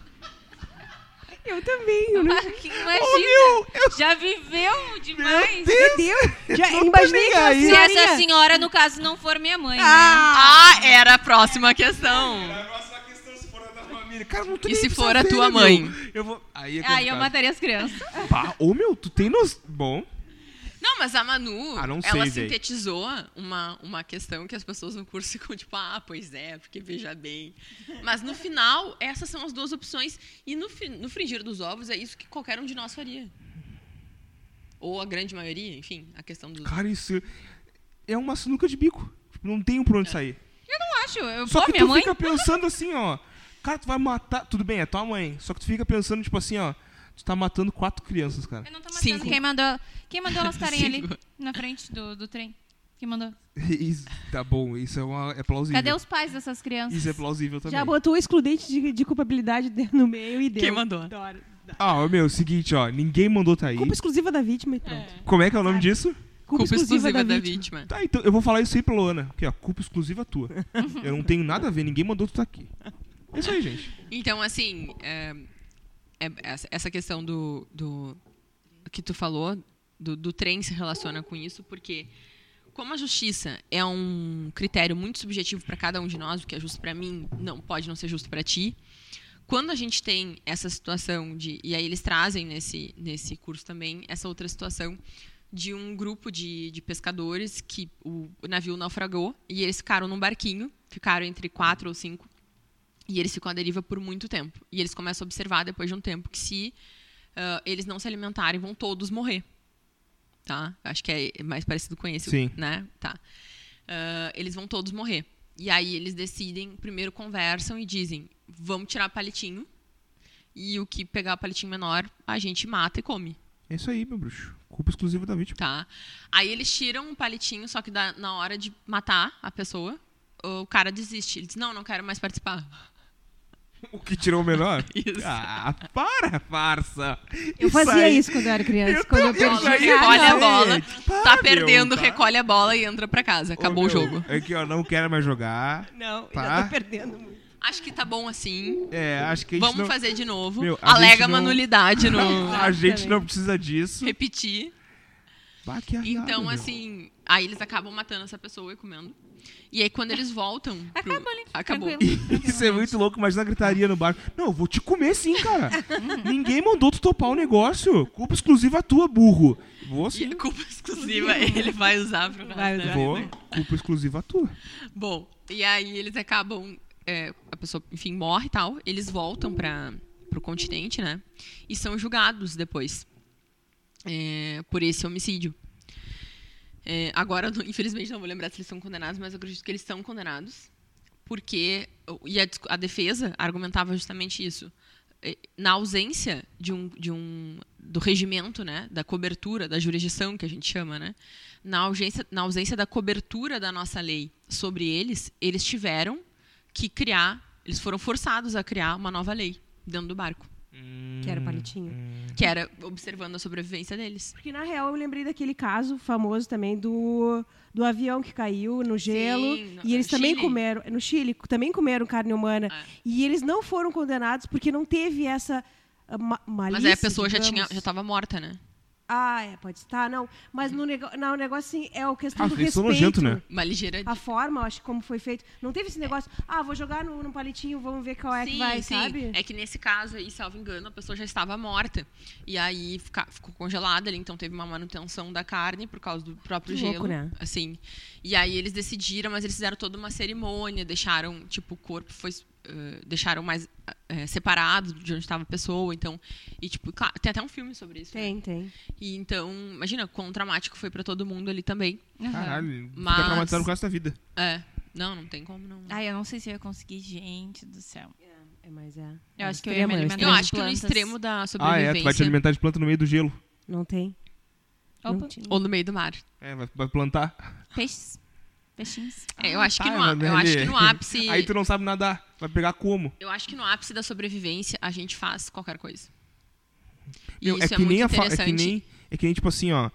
Eu também. Eu não... Imagina. já viveu demais. Entendeu? Já imaginei aquela aí. Se essa senhora, no caso, não for minha mãe, né? Ah, era a próxima questão. A próxima questão se for a da família. Cara, não tô E se for a tua meu. mãe? Eu vou. Aí é Aí eu mataria as crianças. Pá, Ô meu, tu tem nos. Bom. Não, mas a Manu, Ah, sei, ela véi. sintetizou uma, uma questão que as pessoas no curso ficam tipo, ah, pois é, porque veja bem. Mas no final, essas são as duas opções. E no, no fringir dos ovos, é isso que qualquer um de nós faria. Ou a grande maioria, enfim, a questão dos. Cara, isso é uma sinuca de bico. Não tem por onde sair. Não acho. Eu, Só pô, que minha tu mãe. fica pensando assim, ó. Cara, tu vai matar. Tudo bem, é tua mãe. Só que tu fica pensando, tipo assim, ó. Tu tá matando quatro crianças, cara. Eu não tô matando. Cinco. Quem mandou, quem mandou elas estarem ali na frente do, do trem? Quem mandou? Isso, tá bom, isso é, uma, é plausível. Cadê os pais dessas crianças? Isso é plausível também. Já botou o excludente de, de culpabilidade dentro no meio e deu. Quem mandou? Ah, meu, seguinte, ó. Ninguém mandou tá aí. Culpa exclusiva da vítima e pronto. Como é que é o nome disso? Culpa, Culpa exclusiva da vítima. Tá, então eu vou falar isso aí pra Luana. Aqui, ó, culpa exclusiva tua. eu não tenho nada a ver, ninguém mandou tu tá aqui. É isso aí, gente. Então, assim, é, é- essa- questão do, do que tu falou, do, do trem se relaciona com isso, porque como a justiça é um critério muito subjetivo para cada um de nós, o que é justo para mim não pode não ser justo para ti. quando a gente tem essa situação de. E aí eles trazem nesse, nesse curso também essa outra situação de um grupo de, de pescadores que o, o navio naufragou e eles ficaram num barquinho, ficaram entre quatro ou cinco, e eles ficam à deriva por muito tempo. E eles começam a observar depois de um tempo que se ah, eles não se alimentarem, vão todos morrer. Tá? Acho que é mais parecido com esse, Sim. né? Tá. Ah, eles vão todos morrer. E aí eles decidem, primeiro conversam e dizem: vamos tirar palitinho. E o que pegar palitinho menor, a gente mata e come. É isso aí, meu bruxo. Culpa exclusiva da vítima. Tá? Aí eles tiram um palitinho, só que dá- na hora de matar a pessoa, o cara desiste. Ele diz: não, não quero mais participar. O que tirou o menor? Isso. Ah, para, farsa. Eu fazia aí- isso quando eu era criança. Eu quando eu perdi isso aí, recolhe a bola, para, tá meu, perdendo, tá? recolhe a bola e entra pra casa. Acabou Ô, o meu, jogo. É que eu não quero mais jogar. Não, Tá. tô perdendo muito. Acho que tá bom assim. É, acho que a gente Vamos não... fazer de novo. Meu, a Alega não- manulidade no. A gente não precisa disso. repetir. Bah, que arriado, Então, meu. assim, aí eles acabam matando essa pessoa e comendo. E aí, quando eles voltam. Pro... Acabou ali. Acabou. Tranquilo. Isso é muito louco, imagina a gritaria no bar. Não, eu vou te comer sim, cara. Ninguém mandou tu topar o negócio. Culpa exclusiva tua, burro. Vou E sim. a culpa exclusiva ele vai usar pro Vai usar. Vou. vida. Culpa exclusiva tua. Bom, e aí eles acabam. é, a pessoa, enfim, morre e tal. Eles voltam para pro continente, né? E são julgados depois é, por esse homicídio. É, agora, infelizmente, não vou lembrar se eles são condenados, mas eu acredito que eles são condenados. Porque. E a, a defesa argumentava justamente isso. É, Na ausência de um, de um. do regimento, né? Da cobertura, da jurisdição, que a gente chama, né? Na ausência, na ausência da cobertura da nossa lei sobre eles, eles tiveram que criar. Eles foram forçados a criar uma nova lei dentro do barco. Que era palitinho. Que era observando a sobrevivência deles. Porque, na real, eu lembrei daquele caso famoso também do, do avião que caiu no gelo. Sim, no- e eles também Chile. comeram. No Chile, também comeram carne humana. É. E eles não foram condenados porque não teve essa ah, ma malícia, Mas aí a pessoa já tinha, digamos. já estava morta, né? Ah, é, pode estar, não. Mas no, nego... não, o negócio assim, é a questão Ah, do respeito. nojento, né? Uma ligeira. A forma, eu acho que como foi feito. Não teve esse negócio, ah, vou jogar no, no palitinho, vamos ver qual é que vai, sabe? É que nesse caso aí, salvo engano, a pessoa já estava morta. E aí fica- ficou congelada ali, então teve uma manutenção da carne por causa do próprio Que gelo. louco, né? Assim. E aí eles decidiram, mas eles fizeram toda uma cerimônia, deixaram, tipo, o corpo foi. Eh, deixaram mais eh, separado de onde estava a pessoa, então. E, tipo, claro, tem até um filme sobre isso. né? Tem, tem. E então, imagina, quão traumático foi pra todo mundo ali também. Caralho, Mas- fica traumatizado com essa vida. É. Não, não tem como não. Ai, eu não sei se eu ia conseguir, gente do céu. É, mas é. Eu é acho que eu ia me é alimentar Eu acho que no extremo da Ah, sobrevivência. é, tu vai te alimentar de planta no meio do gelo. Não tem. Não. Ou no meio do mar. É, vai, vai plantar. peixes. Peixinhos. É, eu acho que tá, no, á- mas eu acho que no ápice. Aí tu não sabe nadar. Vai pegar como? Eu acho que no ápice da sobrevivência a gente faz qualquer coisa. Meu, isso é, que muito nem a é que nem é que nem tipo assim, ó.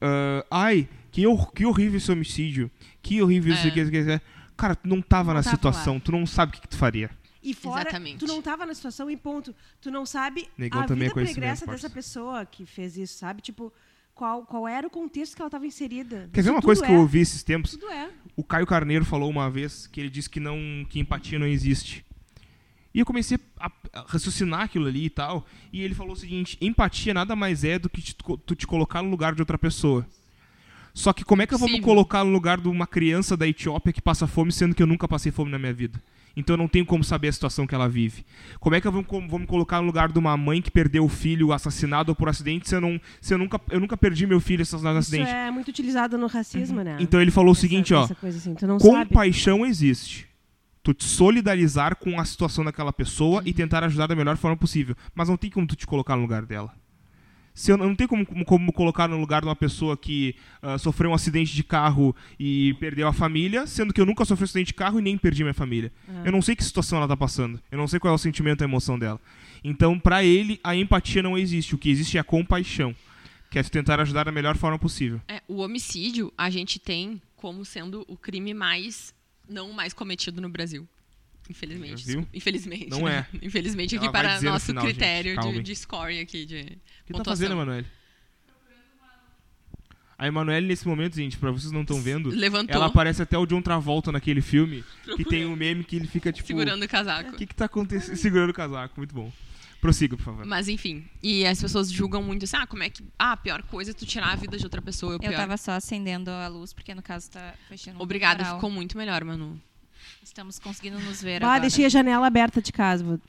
ah, ai, que, hor- que horrível esse homicídio. Que horrível isso É. isso aqui, isso aqui. Cara, tu não tava Não na tava situação, tu não sabe o que, que tu faria. E fora, Exatamente. tu não tava na situação e ponto. Tu não sabe Negão a também é vida conhecimento, pregressa dessa pessoa que fez isso, sabe? Tipo, qual, qual era o contexto que ela tava inserida. Quer ver uma tudo coisa que é, eu ouvi esses tempos? Tudo é. O Caio Carneiro falou uma vez que ele disse que não que empatia não existe. E eu comecei a, a raciocinar aquilo ali e tal. E ele falou o seguinte: empatia nada mais é do que te- tu te colocar no lugar de outra pessoa. Só que como é que eu vou me Possível. colocar no lugar de uma criança da Etiópia que passa fome, sendo que eu nunca passei fome na minha vida? Então eu não tenho como saber a situação que ela vive. Como é que eu vou, vou me colocar no lugar de uma mãe que perdeu o filho assassinado por acidente se eu, não, se eu, nunca, eu nunca perdi meu filho assassinado Isso acidente? é muito utilizado no racismo, né? Então ele falou o Essa- seguinte, ó. assim, não sabe. Compaixão existe. Tu te solidarizar com a situação daquela pessoa e tentar ajudar da melhor forma possível. Mas não tem como tu te colocar no lugar dela. Se eu, não tem como, como, como colocar no lugar de uma pessoa que ah, sofreu um acidente de carro e perdeu a família, sendo que eu nunca sofri um acidente de carro e nem perdi minha família. Eu não sei que situação ela tá passando. Eu não sei qual é o sentimento, a emoção dela. Então, pra ele, a empatia não existe. O que existe é a compaixão. Que é tentar ajudar da melhor forma possível. É, o homicídio a gente tem como sendo o crime mais não mais cometido no Brasil. Infelizmente. Viu? desculpa. Infelizmente. Não né? é. Infelizmente aqui Ela vai para nosso final, gente. critério de, de score aqui de O que tá pontuação. fazendo, Emanuele? A Emanuele, nesse momento, gente, pra vocês não estão vendo, Levantou, ela parece até o John Travolta naquele filme, que tem um meme que ele fica, tipo... segurando o O casaco. que que tá acontecendo? Segurando o casaco, muito bom. Prossiga, por favor. Mas enfim, e as pessoas julgam muito assim, ah, como é que. Ah, a pior coisa é tu tirar a vida de outra pessoa. é o Eu pior. tava só acendendo a luz, porque no caso tá fechando. o Obrigada, varal. ficou muito melhor, Manu. Estamos conseguindo nos ver Ah, agora. deixei a janela aberta de casa. vou-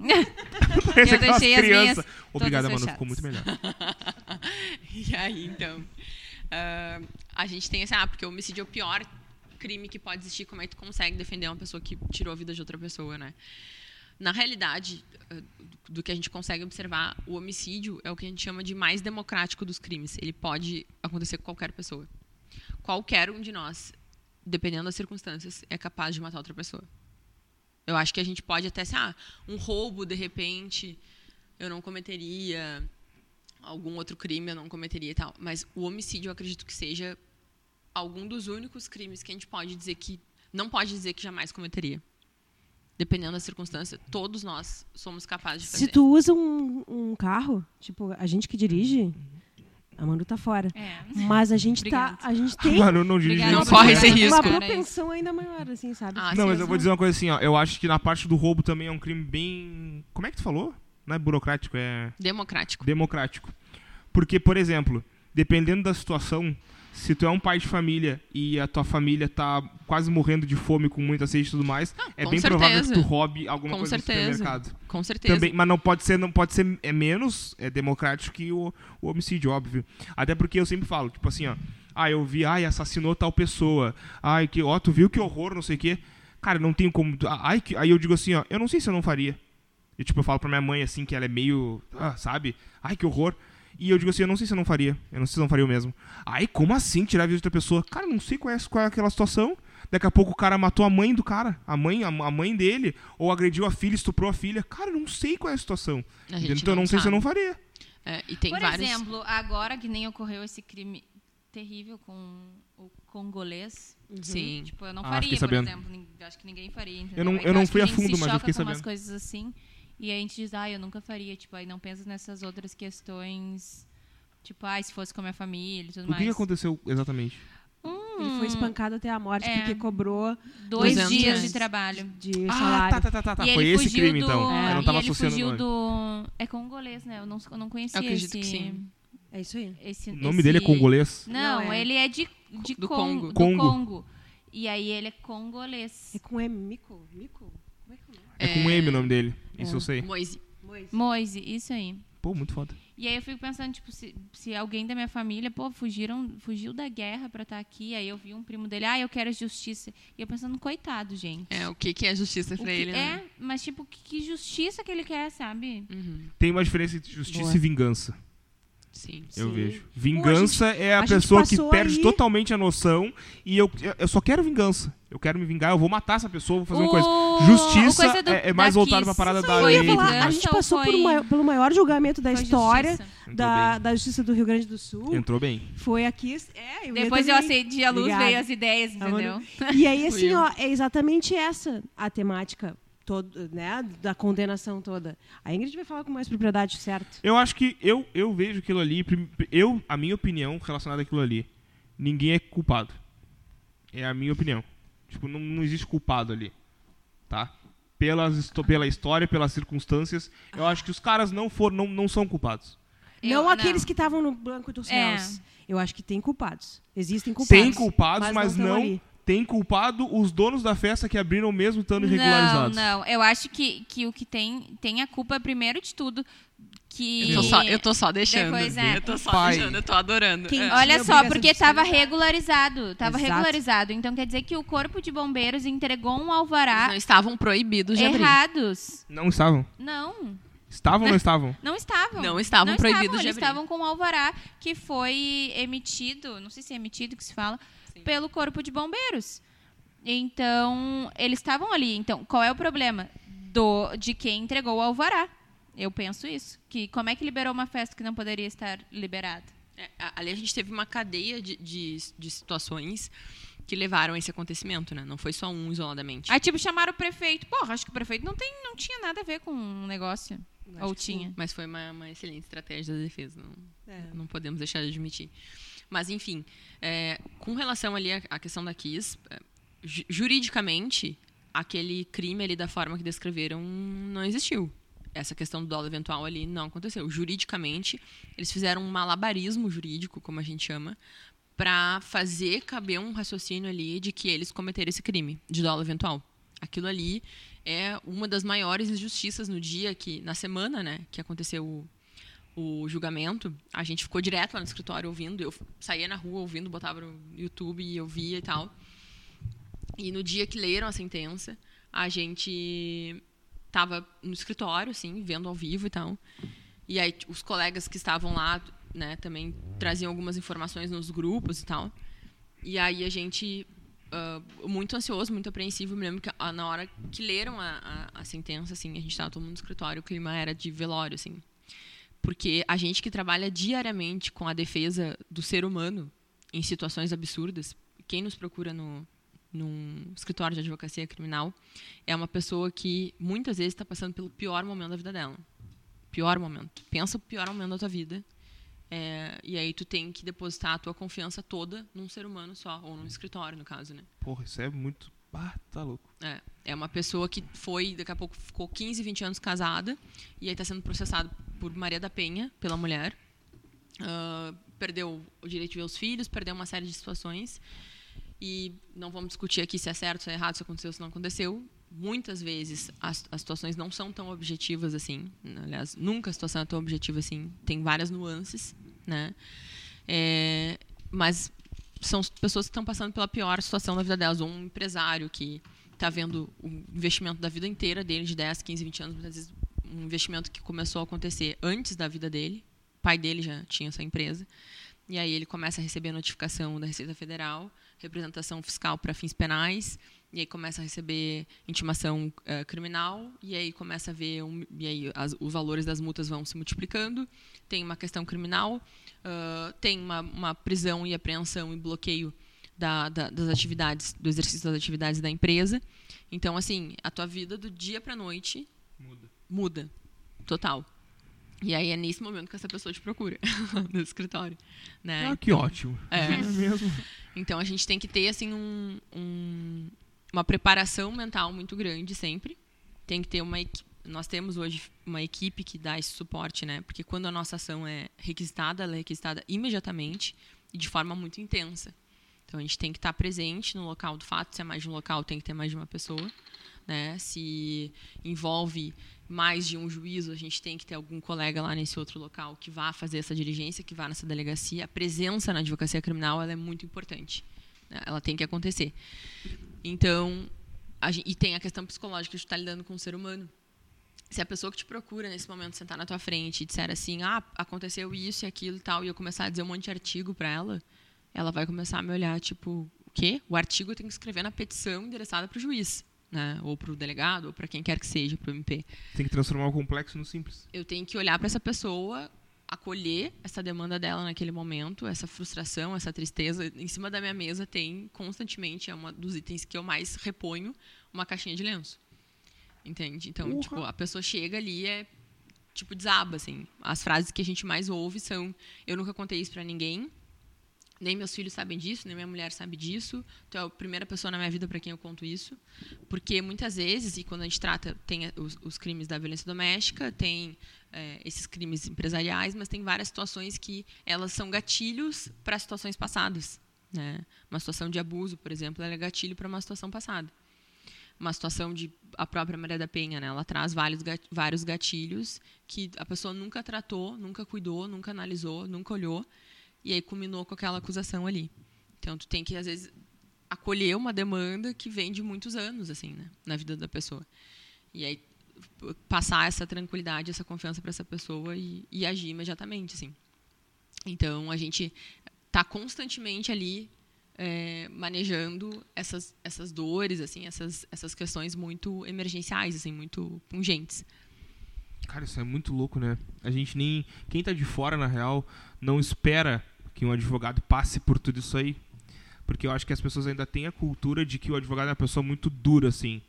eu deixei as minhas. Obrigada, Manu, ficou muito melhor. E aí, então. ah, a gente tem assim, ah, porque o homicídio é o pior crime que pode existir. Como é que tu consegue defender uma pessoa que tirou a vida de outra pessoa, né? Na realidade, ah, do que a gente consegue observar, o homicídio é o que a gente chama de mais democrático dos crimes. Ele pode acontecer com qualquer pessoa. Qualquer um de nós, dependendo das circunstâncias, é capaz de matar outra pessoa. Eu acho que a gente pode até ser, ah, um roubo, de repente, eu não cometeria algum outro crime eu não cometeria e tal. Mas o homicídio eu acredito que seja algum dos únicos crimes que a gente pode dizer que não pode dizer que jamais cometeria. Dependendo da circunstância, todos nós somos capazes de fazer. Se tu usa um, um carro, tipo, a gente que dirige, a Manu tá fora. É. Mas a gente tá. A gente tem Manu não dirige Não corre esse risco. uma Cara, propensão ainda maior, assim, sabe? Ah, Não, mas eu vou dizer uma coisa assim, ó. Eu acho que na parte do roubo também é um crime bem. Como é que tu falou? Não é burocrático, é Democrático. democrático. Porque, por exemplo, dependendo da situação, se tu é um pai de família e a tua família tá quase morrendo de fome com muita sede e tudo mais, é com bem provável que certeza. tu roube alguma Com coisa certeza. no supermercado. Com certeza. Também, mas não pode ser, não pode ser é menos é democrático que o, o homicídio, óbvio. Até porque eu sempre falo, tipo assim, ó, ah, eu vi, ai, assassinou tal pessoa. Ai, que, ó, tu viu que horror, não sei o quê. Cara, não tenho como. Ai, que, aí eu digo assim, ó, eu não sei se eu não faria. E tipo, eu falo pra minha mãe assim que ela é meio, ah, sabe? Ai, que horror. E eu digo assim, eu não sei se eu não faria. Eu não sei se eu não faria o mesmo. Ai, como assim tirar a vida de outra pessoa? Cara, não sei qual é, qual é aquela situação. Daqui a pouco o cara matou a mãe do cara, a mãe, a, a mãe dele, ou agrediu a filha, estuprou a filha. Cara, eu não sei qual é a situação. A Então eu não sei se eu não faria. É, e tem Por vários. exemplo, agora que nem ocorreu esse crime terrível com o congolês. Sim. Tipo, eu não Ah, faria, fiquei por sabendo. exemplo. Acho que ninguém faria, entendeu? Eu não- eu não fui a fundo, mas eu choca fiquei com umas sabendo. coisas assim. E a gente diz, ah, eu nunca faria. Tipo, aí não pensa nessas outras questões. Tipo, ah, se fosse com a minha família e tudo O que, mais. que aconteceu exatamente? Ele foi espancado até a morte É. porque cobrou Dois 200 dias de trabalho. de Ah, salário. tá, tá, tá, tá. tá. E Foi ele esse crime, do... então. É. Eu não e tava ele associando o fugiu do... É congolês, né? Eu não, eu não conhecia Eu acredito esse... que sim. É isso aí. esse- O nome esse- dele é congolês? Não, Não, é. ele é de, de Do Congo, Congo. do Congo. Congo. E aí ele é congolês. É com M, Mico? Mico? É é o? É com M o nome dele. Isso É. eu sei. Moise. Moisés. Moise, isso aí. Pô, muito foda. E aí eu fico pensando, tipo, se, se alguém da minha família, pô, fugiram, fugiu da guerra pra estar aqui, aí eu vi um primo dele, ah, eu quero justiça. E eu pensando, coitado, gente. É, o que, que é justiça O pra que- ele, é, né? mas tipo, que, que justiça que ele quer, sabe? Uhum. Tem uma diferença entre justiça Boa. e vingança. Sim. Eu Sim. vejo. Vingança é a, a gente pessoa que perde aí- totalmente a noção e eu, eu- eu só quero vingança. Eu quero me vingar, eu vou matar essa pessoa, vou fazer uma O- coisa. Justiça coisa do- é, é mais da voltado Kiss. pra parada da lei. eu ia tudo falar. A gente Então passou por foi- um maior- pelo maior julgamento da Foi história justiça. Da, da Justiça do Rio Grande do Sul. Entrou bem. Foi aqui. É, eu Depois eu acendi a luz, Obrigada. veio as ideias, entendeu? E aí, assim, eu. ó, é exatamente essa a temática todo, né, da condenação toda. A Ingrid vai falar com mais propriedade, certo? Eu acho que eu, eu vejo aquilo ali, eu, a minha opinião relacionada àquilo ali, ninguém é culpado. É a minha opinião. Tipo, não, não existe culpado ali. Tá? Pelas, pela história, pelas circunstâncias, eu acho que os caras não foram, não, não são culpados. Eu- não aqueles não. que estavam no banco dos É. réus. Eu acho que tem culpados. Existem culpados. Tem culpados, mas, tão não, ali. Tem culpado os donos da festa que abriram mesmo estando irregularizados. Não, não. Eu acho que, que o que tem, tem a culpa, primeiro de tudo, que... Eu tô, só, eu tô só deixando. Depois, é. Eu tô só Pai. deixando, eu tô adorando. Quem- É. Olha só, porque estava regularizado. Estava Exato. regularizado. Então quer dizer que o Corpo de Bombeiros entregou um alvará Eles não estavam proibidos de abrir. errados. Não estavam? Não, Estavam ou não estavam? não estavam. Não estavam proibidos de Eles abrir. estavam com um alvará que foi emitido, não sei se é emitido que se fala, pelo Corpo de Bombeiros. Então, eles estavam ali. Então, qual é o problema do de quem entregou o alvará? Eu penso isso. Que como é que liberou uma festa que não poderia estar liberada? É, ali a gente teve uma cadeia de, de, de situações que levaram a esse acontecimento, né? Não foi só um isoladamente. Aí, tipo, chamaram o prefeito. Porra, acho que o prefeito não, tem, não tinha nada a ver com o negócio. Acho Ou que sim. tinha. Mas foi uma, uma excelente estratégia da defesa. Não, É. não podemos deixar de admitir. Mas, enfim, é, com relação ali à, questão da Kiss, é, ju- juridicamente, aquele crime ali da forma que descreveram não existiu. Essa questão do dolo eventual ali não aconteceu. Juridicamente, eles fizeram um malabarismo jurídico, como a gente chama, para fazer caber um raciocínio ali de que eles cometeram esse crime de dolo eventual. Aquilo ali é uma das maiores injustiças no dia que, na semana, né, que aconteceu o, julgamento, a gente ficou direto lá no escritório ouvindo. Eu saía na rua ouvindo, botava no YouTube e eu via e tal. E no dia que leram a sentença, a gente tava no escritório, assim, vendo ao vivo e tal. E aí os colegas que estavam lá, né, também traziam algumas informações nos grupos e tal. E aí a gente, ah, muito ansioso, muito apreensivo, me lembro que ah, na hora que leram a, a, a sentença, assim, a gente estava todo mundo no escritório, o clima era de velório, assim. Porque a gente que trabalha diariamente com a defesa do ser humano em situações absurdas, quem nos procura no, num escritório de advocacia criminal é uma pessoa que muitas vezes está passando pelo pior momento da vida dela. Pior momento. Pensa o pior momento da tua vida. é, e aí tu tem que depositar a tua confiança toda num ser humano só, ou num escritório, no caso, né? Porra, isso é muito. Ah, tá louco. É, é uma pessoa que foi, daqui a pouco, ficou 15, 20 anos casada e aí está sendo processado por Maria da Penha, pela mulher. Ah, perdeu o direito de ver os filhos, perdeu uma série de situações. E não vamos discutir aqui se é certo, se é errado, se aconteceu, se não aconteceu. Muitas vezes as, as situações não são tão objetivas assim. Aliás, nunca a situação é tão objetiva assim. Tem várias nuances, né? É, mas são pessoas que estão passando pela pior situação da vida delas. Um empresário que está vendo o investimento da vida inteira dele, de 10, 15, 20 anos, muitas vezes um investimento que começou a acontecer antes da vida dele. O pai dele já tinha essa empresa. E aí ele começa a receber a notificação da Receita Federal, representação fiscal para fins penais, e aí começa a receber intimação eh, criminal, e aí começa a ver, um, e aí as- os valores das multas vão se multiplicando, tem uma questão criminal, ah, tem uma, uma prisão e apreensão e bloqueio da- da- das atividades, do exercício das atividades da empresa. Então, assim, a tua vida do dia para noite Muda. Muda, total. E aí é nesse momento que essa pessoa te procura no escritório, né? Ah, que ótimo. É. mesmo. Então a gente tem que ter assim um, um- uma preparação mental muito grande sempre. Tem que ter uma nós temos hoje uma equipe que dá esse suporte, né? Porque quando a nossa ação é requisitada, ela é requisitada imediatamente e de forma muito intensa. Então a gente tem que estar presente no local do fato. Se é mais de um local, tem que ter mais de uma pessoa. Né? Se envolve mais de um juízo, a gente tem que ter algum colega lá nesse outro local que vá fazer essa diligência, que vá nessa delegacia. A presença na advocacia criminal é muito importante. né? Ela tem que acontecer. Então, a gen- e tem a questão psicológica de estar lidando com o ser humano. Se a pessoa que te procura nesse momento sentar na tua frente e disser assim, ah, aconteceu isso e aquilo e tal, e eu começar a dizer um monte de artigo para ela, ela vai começar a me olhar tipo, o quê? O artigo eu tenho que escrever na petição endereçada para o juiz, né? Ou para o delegado, ou para quem quer que seja, para o MP. Tem que transformar o complexo no simples. Eu tenho que olhar para essa pessoa, acolher essa demanda dela naquele momento, essa frustração, essa tristeza. Em cima da minha mesa tem constantemente, é um dos itens que eu mais reponho, uma caixinha de lenço. Entende? Então, tipo, a pessoa chega ali é tipo desaba assim. As frases que a gente mais ouve são: eu nunca contei isso para ninguém. Nem meus filhos sabem disso, nem minha mulher sabe disso. Tu é a primeira pessoa na minha vida para quem eu conto isso. Porque muitas vezes, e quando a gente trata, tem os, os crimes da violência doméstica, tem eh, esses crimes empresariais, mas tem várias situações que elas são gatilhos para situações passadas. Né? Uma situação de abuso, por exemplo, ela é gatilho para uma situação passada. Uma situação de a própria Maria da Penha, né? ela traz vários, vários gatilhos que a pessoa nunca tratou, nunca cuidou, nunca analisou, nunca olhou, e aí culminou com aquela acusação ali. Então, tu tem que, às vezes, acolher uma demanda que vem de muitos anos, assim, né, na vida da pessoa. E aí passar essa tranquilidade, essa confiança para essa pessoa e, e agir imediatamente, assim. Então, a gente está constantemente ali é, manejando essas, essas dores, assim, essas, essas questões muito emergenciais, assim, muito pungentes. Cara, isso é muito louco, né? A gente nem. Quem tá de fora, na real, não espera que um advogado passe por tudo isso aí. Porque eu acho que as pessoas ainda têm a cultura de que o advogado é uma pessoa muito dura, assim.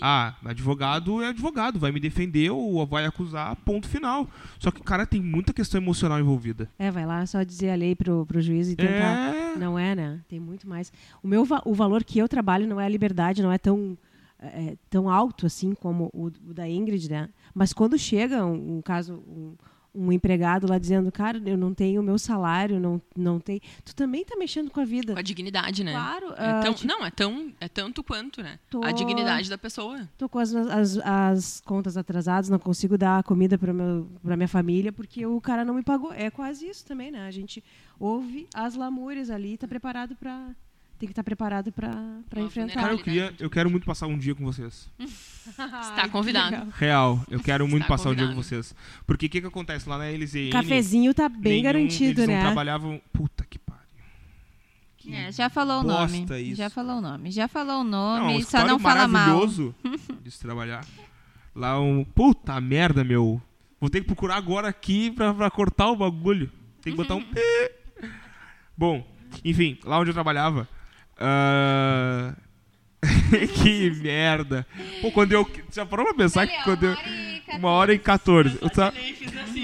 Ah, advogado é advogado, vai me defender ou vai acusar, ponto final. Só que, cara, tem muita questão emocional envolvida. É, vai lá só dizer a lei pro, pro juiz e tentar. É. Não é, né? Tem muito mais. O meu o valor que eu trabalho não é a liberdade, não é tão é, tão alto assim como o, o da Ingrid, né? Mas quando chega um, um caso um, um empregado lá dizendo, cara, eu não tenho o meu salário, não não tem, tu também tá mexendo com a vida. Com a dignidade, né? Claro, É ah, tão- tipo, não, é tão é tanto quanto, né? Tô- A dignidade da pessoa. tô com as, as, as contas atrasadas, não consigo dar comida para minha família porque o cara não me pagou. É quase isso também, né? A gente ouve as lamúrias ali, e tá preparado para tem que estar preparado para enfrentar. Cara, eu, queria, eu quero muito passar um dia com vocês. Está convidado. Real, eu quero muito Está passar um dia com convidado. vocês. Porque o que, que acontece lá na LZN? Cafezinho tá bem nenhum- garantido, eles né? não trabalhavam... Puta que pariu. É, já falou o nome. isso. Já falou o nome. Já falou o Não, um nome, só escritório não fala mal. maravilhoso de se trabalhar. Lá um... Puta merda, meu. Vou ter que procurar agora aqui pra, pra cortar o bagulho. Tem que botar um... pi. Bom, enfim, lá onde eu trabalhava... ah, que merda. Pô, quando eu... Já parou pra pensar que quando eu... Uma hora e 14. Eu sa-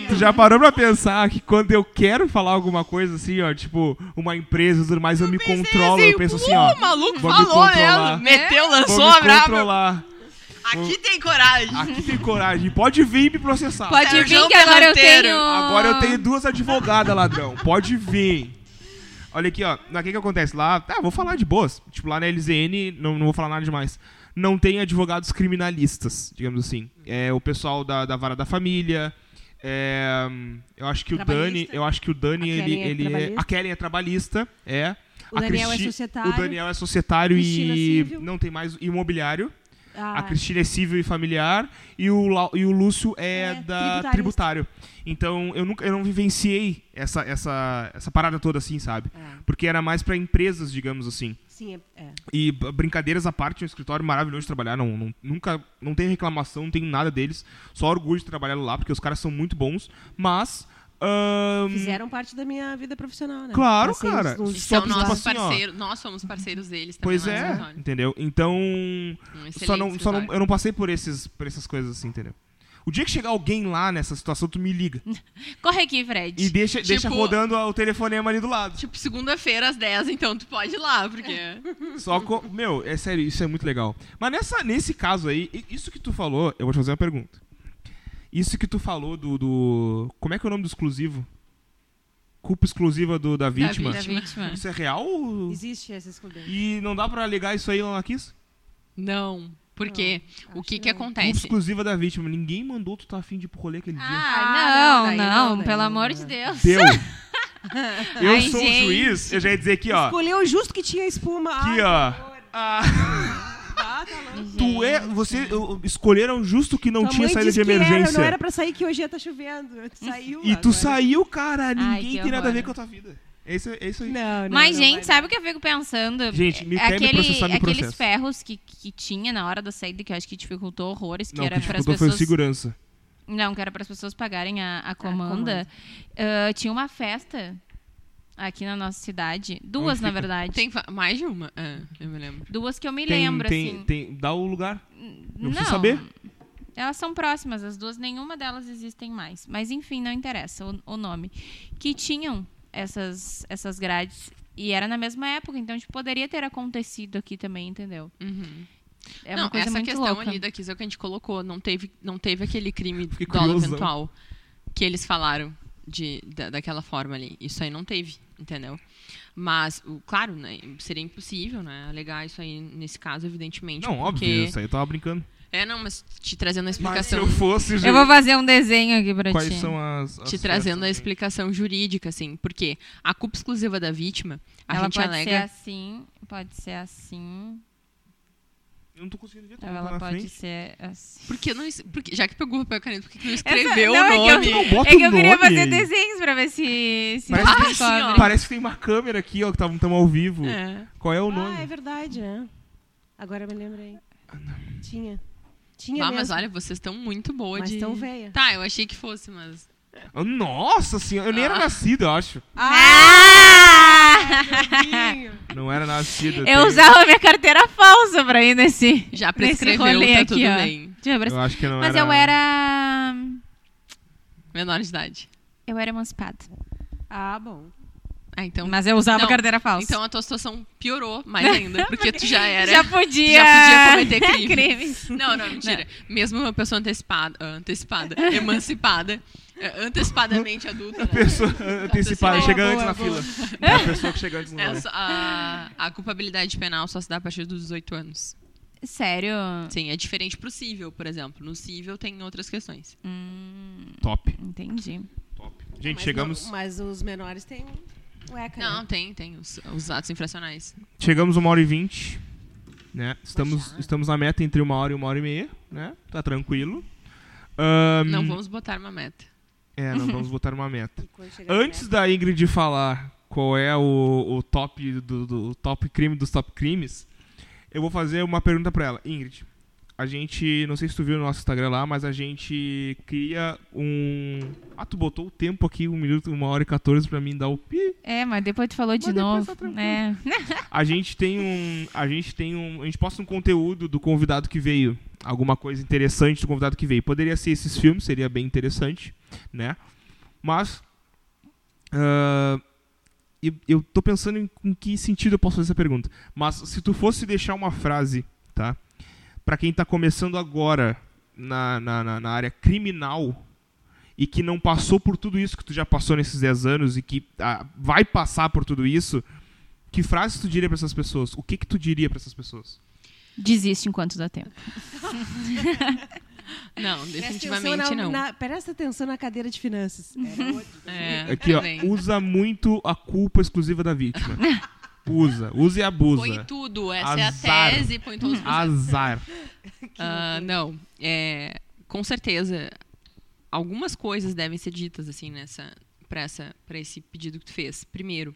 Tu já parou pra pensar que quando eu quero falar alguma coisa assim, ó, tipo, uma empresa e tudo mais, eu me controlo. Eu penso assim, ó. O maluco vou falou mesmo. Meteu, Vou lançou me a braba. controlar. Aqui tem coragem. Aqui tem coragem. Pode vir me processar. Pode Sérgio vir que agora eu tenho... Agora eu tenho duas advogadas, ladrão. Pode vir. Olha aqui, ó. O que que acontece? Lá, ah, vou falar de boas. Tipo, lá na LZN, não, não vou falar nada demais. Não tem advogados criminalistas, digamos assim. É o pessoal da, da vara da família. é, eu acho que o Dani, eu acho que o Dani, A ele, é ele é, a Kellen é trabalhista, é. O Daniel é Cristi- societário. O Daniel é societário Cristina e não tem mais imobiliário. Ah, A Cristina é civil e familiar e o, e o Lúcio é, É, da tributário. Então eu nunca eu não vivenciei essa, essa, essa parada toda assim, sabe? é. Porque era mais pra empresas, digamos assim. Sim, é. é. E brincadeiras à parte, é um escritório maravilhoso de trabalhar. Não, não- nunca não tem reclamação, não tem nada deles. Só orgulho de trabalhar lá, porque os caras são muito bons. Mas. Ahn, Fizeram parte da minha vida profissional, né? Claro, Passei cara. são Tipo nossos assim, ó. parceiros. Nós somos parceiros deles também. Pois no é, entendeu? Então. Um Só não, só não, eu não passei por, esses, por essas coisas assim, entendeu? O dia que chegar alguém lá nessa situação, tu me liga. Corre aqui, Fred. E deixa, deixa Tipo- rodando o telefonema ali do lado. Tipo, segunda-feira às 10, então tu pode ir lá, porque... Só com. Meu, é sério, isso é muito legal. Mas nessa, nesse caso aí, isso que tu falou, eu vou te fazer uma pergunta. Isso que tu falou do. do como é que é o nome do exclusivo? Culpa exclusiva do, da vítima. Da vítima. Isso é real? ou- Existe essa excludente. E não dá pra ligar isso aí lá na Kiss? Não, porque o acho que que que não. Culpa acontece? exclusiva da vítima. Ninguém mandou tu tá afim de ir pro rolê aquele dia. Ah, Ah, não, não, não, daí pelo não, amor de Deus. Deu! Eu Ai, sou o gente. juiz, eu já ia dizer aqui, ó. Escolheu justo que tinha espuma. Aqui, Ai, ó. Ah, Ah, tá louco. tu é. Você escolheram justo que não Tua tinha mãe saída de disse que era, emergência. não era pra sair que hoje ia tá chovendo. Tu saiu. E tu agora. saiu, cara. Ninguém que tem nada a ver horror. com a tua vida. É isso, é isso aí. Não, não, Mas, não gente, vai sabe o que eu fico pensando? Gente, me É quer me Aquele, processar, me aqueles processa. ferros que, que tinha na hora da saída, que eu acho que dificultou horrores, que Não, o era que para as dificultou foi o pessoas. segurança. Não, que era para as pessoas pagarem a, a comanda. comanda. Ah, tinha uma festa aqui na nossa cidade. Duas, Onde na fica? verdade. Tem mais de uma? É, eu me lembro. Duas que eu me Tem, lembro, tem, assim. tem, dá o lugar. Eu não. preciso saber. Elas são próximas, as duas, nenhuma delas existem mais. Mas enfim, não interessa o, o nome. Que tinham essas, essas grades. E era na mesma época, então tipo, poderia ter acontecido aqui também, entendeu? Uhum. É não, uma coisa essa muito questão louca. ali da é o que a gente colocou. Não teve, não teve aquele crime Fiquei dolo curiosão. eventual que eles falaram de, da, daquela forma ali. Isso aí não teve, entendeu? Mas, o, claro, né, seria impossível, né? Alegar isso aí nesse caso, evidentemente. Não, óbvio, porque... isso aí eu tava brincando. É, não, mas te trazendo a Mas se explicação. eu fosse, Eu vou fazer um desenho aqui pra quais ti. são as. as te trazendo a explicação jurídica, assim, porque a culpa exclusiva da vítima, a Ela gente pode alega. ser assim, pode ser assim? Eu não tô conseguindo ver, tá ela na pode frente. ser assim. Por que não. Porque, já que pegou o papel e caneta, por que não Essa- escreveu não, é o que eu- nome? Não bota É que eu queria nome. fazer desenhos pra ver se, se Parece que- assim. Parece que tem uma câmera aqui, ó, que estamos ao vivo. É. Qual é o Ah, nome? é verdade, né? Agora eu me lembrei. Ah, Tinha. Tinha Ah, mesmo. mas olha, vocês estão muito boa Mas de. tão veia. Tá, eu achei que fosse, mas. Nossa senhora, eu nem era Ah. nascido, eu acho. Ah! Não era nascido. Eu tenho- usava minha carteira falsa pra ir nesse. Já nesse prescreveu, rolê tá aqui, tudo ó. bem. Eu acho que não Mas era. eu era. Menor de idade. Eu era emancipada. Ah, bom. Ah, então... Mas eu usava Não, carteira falsa. Então a tua situação piorou mais ainda, porque tu já era... já podia. já podia cometer crime. crimes. Não, não, mentira. Mesmo uma pessoa antecipada, antecipada, emancipada, eh, antecipadamente adulta, né? Pessoa antecipada, chega antes na boa. fila. É a pessoa que chega antes no rolê. essa, a, a culpabilidade penal só se dá a partir dos 18 anos. Sério? Sim, é diferente pro cível, por exemplo. No cível tem outras questões. Hum, Top, entendi. top. Gente, Mas chegamos, não- mas os menores têm o ECA. Não, né? tem, tem os, os atos infracionais. chegamos uma hora e vinte. Né? Estamos, estamos na meta entre uma hora e uma hora e meia. Né? Tá tranquilo. Ahn, Não vamos botar uma meta. É, não vamos botar uma meta. Antes da Ingrid falar qual é o, o top do, do top crime dos top crimes, eu vou fazer uma pergunta pra ela. Ingrid, a gente, não sei se tu viu no nosso Instagram lá, mas a gente cria um... Ah, tu botou o tempo aqui, um minuto, uma hora e 14 pra mim dar o pi. É, mas depois tu falou de Mas depois novo. tá é. A gente tem um, a gente tem um, a gente posta um conteúdo do convidado que veio, alguma coisa interessante do convidado que veio. Poderia ser esses filmes, seria bem interessante, né? Mas ah, eu, eu tô pensando em, em que sentido eu posso fazer essa pergunta. Mas se tu fosse deixar uma frase, tá? Pra quem tá começando agora na, na, na, na área criminal e que não passou por tudo isso que tu já passou nesses 10 anos e que ah, vai passar por tudo isso, que frase tu diria pra essas pessoas? O que que tu diria pra essas pessoas? Desiste enquanto dá tempo. Não, definitivamente na- não. na- presta atenção na cadeira de finanças. Era outro. É, Aqui, ó, usa muito a culpa exclusiva da vítima. Usa, usa e abusa. Põe tudo, essa Azar. é a tese, põe todos os Azar. Ah, não, é, com certeza, algumas coisas devem ser ditas assim nessa para essa para esse pedido que tu fez. Primeiro,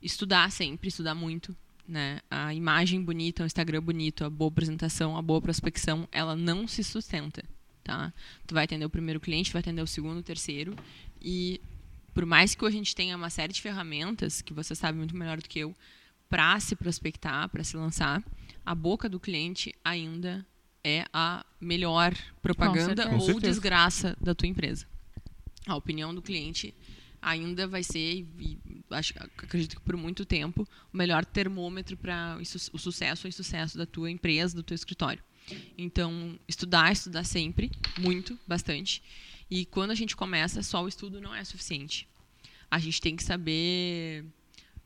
estudar sempre, estudar muito, né? A imagem bonita, o Instagram bonito, a boa apresentação, a boa prospecção, ela não se sustenta, tá? Tu vai atender o primeiro cliente, vai atender o segundo, o terceiro e por mais que a gente tenha uma série de ferramentas que você sabe muito melhor do que eu para se prospectar, para se lançar, a boca do cliente ainda é a melhor propaganda. Com ou desgraça da tua empresa. A opinião do cliente ainda vai ser, e acho, acredito que por muito tempo, o melhor termômetro para o sucesso ou insucesso da tua empresa, do teu escritório. Então, estudar, estudar sempre, muito, bastante. E quando a gente começa, só o estudo não é suficiente. A gente tem que saber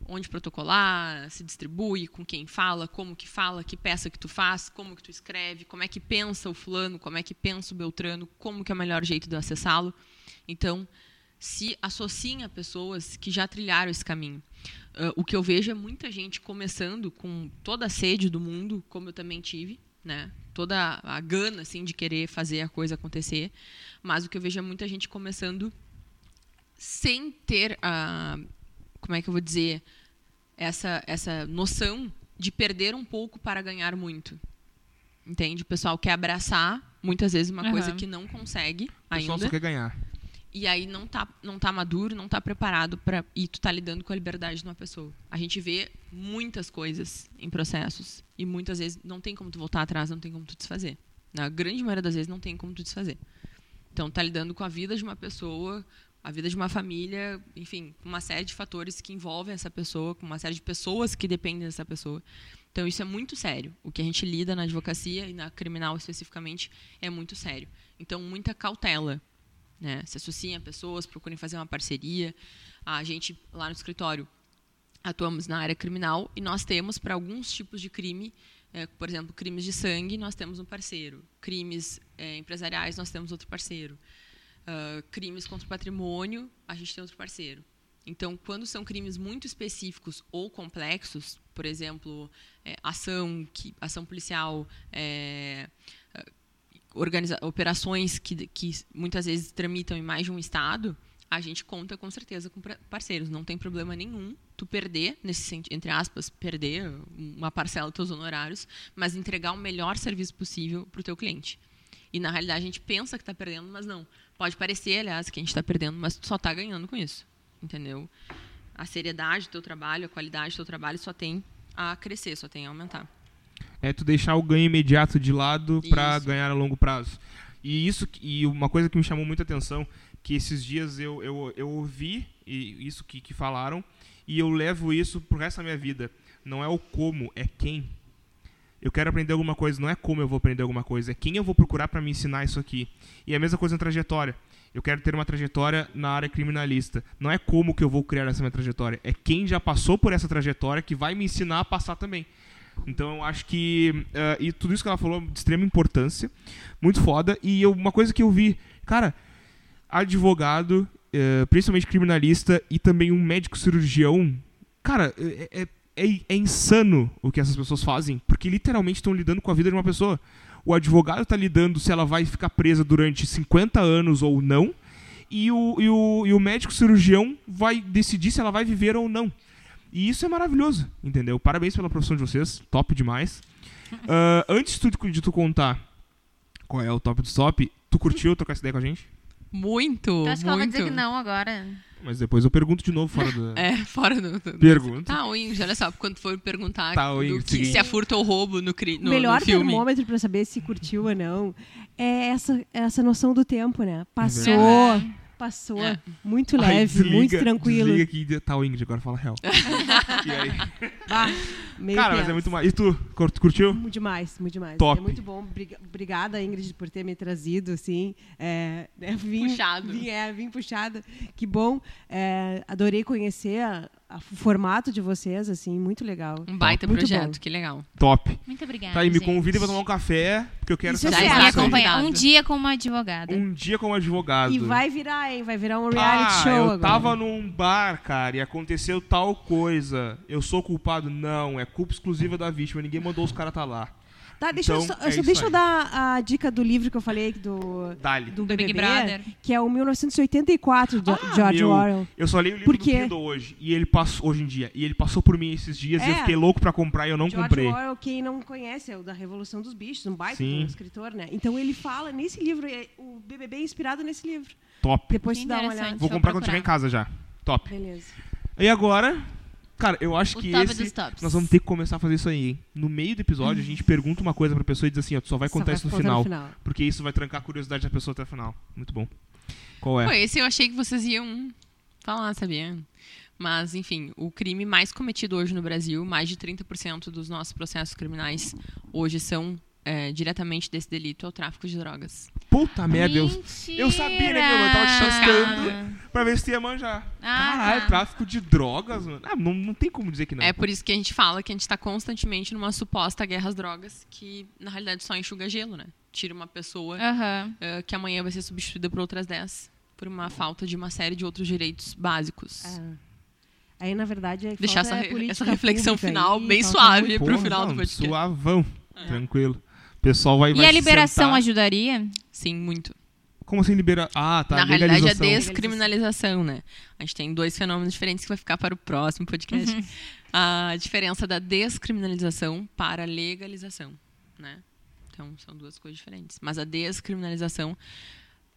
onde protocolar, se distribui, com quem fala, como que fala, que peça que tu faz, como que tu escreve, como é que pensa o fulano, como é que pensa o Beltrano, como que é o melhor jeito de acessá-lo. Então, se associem a pessoas que já trilharam esse caminho. Ah, o que eu vejo é muita gente começando com toda a sede do mundo, como eu também tive, né? Toda a gana assim de querer fazer a coisa acontecer, mas o que eu vejo é muita gente começando sem ter a como é que eu vou dizer essa essa noção de perder um pouco para ganhar muito. Entende? O pessoal quer abraçar muitas vezes uma coisa Aham. que não consegue O pessoal ainda. só quer ganhar. E aí não tá, não tá maduro, não tá preparado para e tu tá lidando com a liberdade de uma pessoa. A gente vê muitas coisas em processos e muitas vezes não tem como tu voltar atrás, não tem como tu desfazer. Na grande maioria das vezes não tem como tu desfazer. Então tá lidando com a vida de uma pessoa, a vida de uma família, enfim, uma série de fatores que envolvem essa pessoa, com uma série de pessoas que dependem dessa pessoa. Então isso é muito sério. O que a gente lida na advocacia e na criminal especificamente é muito sério. Então muita cautela né? Se associem a pessoas, procurem fazer uma parceria. A gente, lá no escritório, atuamos na área criminal e nós temos, para alguns tipos de crime, eh, por exemplo, crimes de sangue, nós temos um parceiro. Crimes eh, empresariais, nós temos outro parceiro. Ah, crimes contra o patrimônio, a gente tem outro parceiro. Então, quando são crimes muito específicos ou complexos, por exemplo, eh, ação, que, ação policial, eh, organiza operações que, que muitas vezes tramitam em mais de um estado, a gente conta com certeza com parceiros. Não tem problema nenhum tu perder, nesse entre aspas, perder uma parcela dos teus honorários, mas entregar o melhor serviço possível para o teu cliente. E na realidade a gente pensa que está perdendo, mas não. Pode parecer, aliás, que a gente está perdendo, mas tu só está ganhando com isso, entendeu? a seriedade do teu trabalho, a qualidade do teu trabalho só tem a crescer, só tem a aumentar. É tu deixar o ganho imediato de lado para ganhar a longo prazo. E isso e uma coisa que me chamou muita atenção, que esses dias eu, eu, eu ouvi e isso que, que falaram e eu levo isso pro resto da minha vida. Não é o como, é quem. Eu quero aprender alguma coisa, não é como eu vou aprender alguma coisa, é quem eu vou procurar para me ensinar isso aqui. E é a mesma coisa na trajetória. Eu quero ter uma trajetória na área criminalista. Não é como que eu vou criar essa minha trajetória, é quem já passou por essa trajetória que vai me ensinar a passar também. Então eu acho que. eh, e tudo isso que ela falou é de extrema importância. Muito foda. E eu- uma coisa que eu vi, cara, advogado, eh, principalmente criminalista, e também um médico cirurgião. Cara, é, é, é, é insano o que essas pessoas fazem, porque literalmente estão lidando com a vida de uma pessoa. O advogado está lidando se ela vai ficar presa durante 50 anos ou não, e o, e o, e o médico cirurgião vai decidir se ela vai viver ou não. E isso é maravilhoso, entendeu? Parabéns pela profissão de vocês, top demais. Ah, antes de tu, de tu contar qual é o top do top, tu curtiu trocar essa ideia com a gente? Muito, Tu acha que ela vai muito. dizer que não agora? Mas depois eu pergunto de novo fora do. É, fora do... do- Pergunta. Tá, o Ingrid, olha só, quando for perguntar Tá, do que, se é furto ou roubo no, cri, no, o melhor no filme. termômetro pra saber se curtiu ou não é essa, essa noção do tempo, né? Passou, verdade. Passou. É. Muito leve, desliga- muito tranquilo. Desliga aqui e tá o Ingrid, agora fala real. e aí? Bah, meio Cara, mas é muito mais. E tu, cur- tu curtiu? Muito demais, muito demais. Top. É muito bom. Briga- Obrigada, Ingrid, por ter me trazido, assim. É, né, vim, Puxado. Vim, é, vim puxada. Que bom. É, adorei conhecer a- o formato de vocês, assim, muito legal. Um baita Muito projeto, bom. que legal. Top. Muito obrigada. Tá aí, me convida pra tomar um café, porque eu quero Isso saber Já acompanhar. Um dia com uma advogada. Um dia como advogado. E vai virar, hein? Vai virar um reality ah, show eu agora. tava num bar, cara, e aconteceu tal coisa. Eu sou culpado? Não, é culpa exclusiva da vítima. Ninguém mandou os caras tá lá. Tá, deixa eu Então, só, é só deixa eu dar a dica do livro que eu falei do, Dali. do, Do Big Brother. que é o 1984 de Ah, George meu, Orwell. Eu só leio o livro Por do? Kindle hoje. E ele passou hoje em dia. E ele passou por mim esses dias e eu É. fiquei louco pra comprar e eu não George comprei. Orwell, quem não conhece, é o da Revolução dos Bichos, um baita um escritor, né? Então ele fala nesse livro, é- o BBB é inspirado nesse livro. Top. Depois Que tu dá uma olhada. Vou Vou comprar quando chegar em casa já. Top. Beleza. E agora, cara, eu acho O que esse nós vamos ter que começar a fazer isso aí, hein? No meio do episódio, a gente pergunta uma coisa pra pessoa e diz assim, ó, tu só vai contar isso no contar final, Porque isso vai trancar a curiosidade da pessoa até o final. Muito bom. Qual é? Pô, esse eu achei que vocês iam falar, sabia? Mas, enfim, o crime mais cometido hoje no Brasil, mais de 30% dos nossos processos criminais hoje são é, diretamente desse delito, é o tráfico de drogas. Puta merda, eu, eu sabia, né, meu? Eu tava te testando Ah, pra ver se tu ia manjar. Ah, Caralho, tá. tráfico de drogas, mano. Ah, não, não tem como dizer que não. É por isso que a gente fala que a gente está constantemente numa suposta guerra às drogas, que na realidade só enxuga gelo, né? Tira uma pessoa eh, que amanhã vai ser substituída por outras 10, por uma falta de uma série de outros direitos básicos. É. Aí, na verdade, é Deixar falta essa, re- política essa reflexão pública final aí, bem suave pro final do não, podcast. Suavão. Tranquilo. Pessoal vai E vai a liberação sentar. ajudaria? Sim, muito. Como assim liberar? Ah, tá. Na realidade, é legalização. descriminalização, né? A gente tem dois fenômenos diferentes que vai ficar para o próximo podcast. Uhum. A diferença da descriminalização para a legalização, né? Então, são duas coisas diferentes. Mas a descriminalização,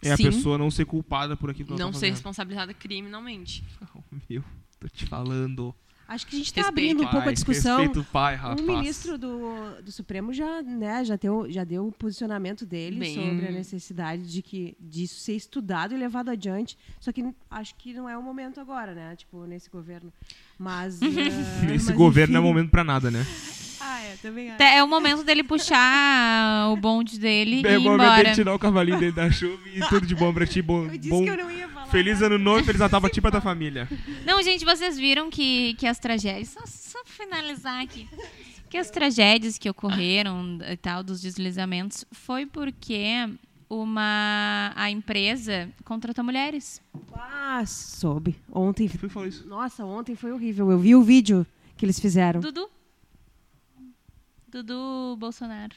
É a sim, pessoa não ser culpada por aquilo que ela não tá ser responsabilizada criminalmente. Oh, meu, tô te falando. Acho que a gente está abrindo um pouco a discussão. Respeito o pai, rapaz. O ministro do, do Supremo já, né, já, deu, já deu o posicionamento dele Bem- sobre a necessidade de que disso ser estudado e levado adiante. Só que acho que não é o momento agora, né? Tipo, nesse governo. Mas. ah, Nesse mas, governo não é enfim. momento pra nada, né? Ah, é, também acho. É o momento dele puxar o bonde dele É e ir momento embora. de tirar o cavalinho dele da chuva e tudo de bom pra ti. Bom, Eu disse bom- que eu não ia falar. Feliz ano novo, feliz Natal pra ti e pra tua família. Não, gente, vocês viram que, que as tragédias. Só, só pra finalizar aqui. Que as tragédias que ocorreram e tal, dos deslizamentos, foi porque uma a empresa contratou mulheres. Ah, soube. Ontem. Foi isso? Nossa, ontem foi horrível. Eu vi o vídeo que eles fizeram. Dudu. Dudu Bolsonaro.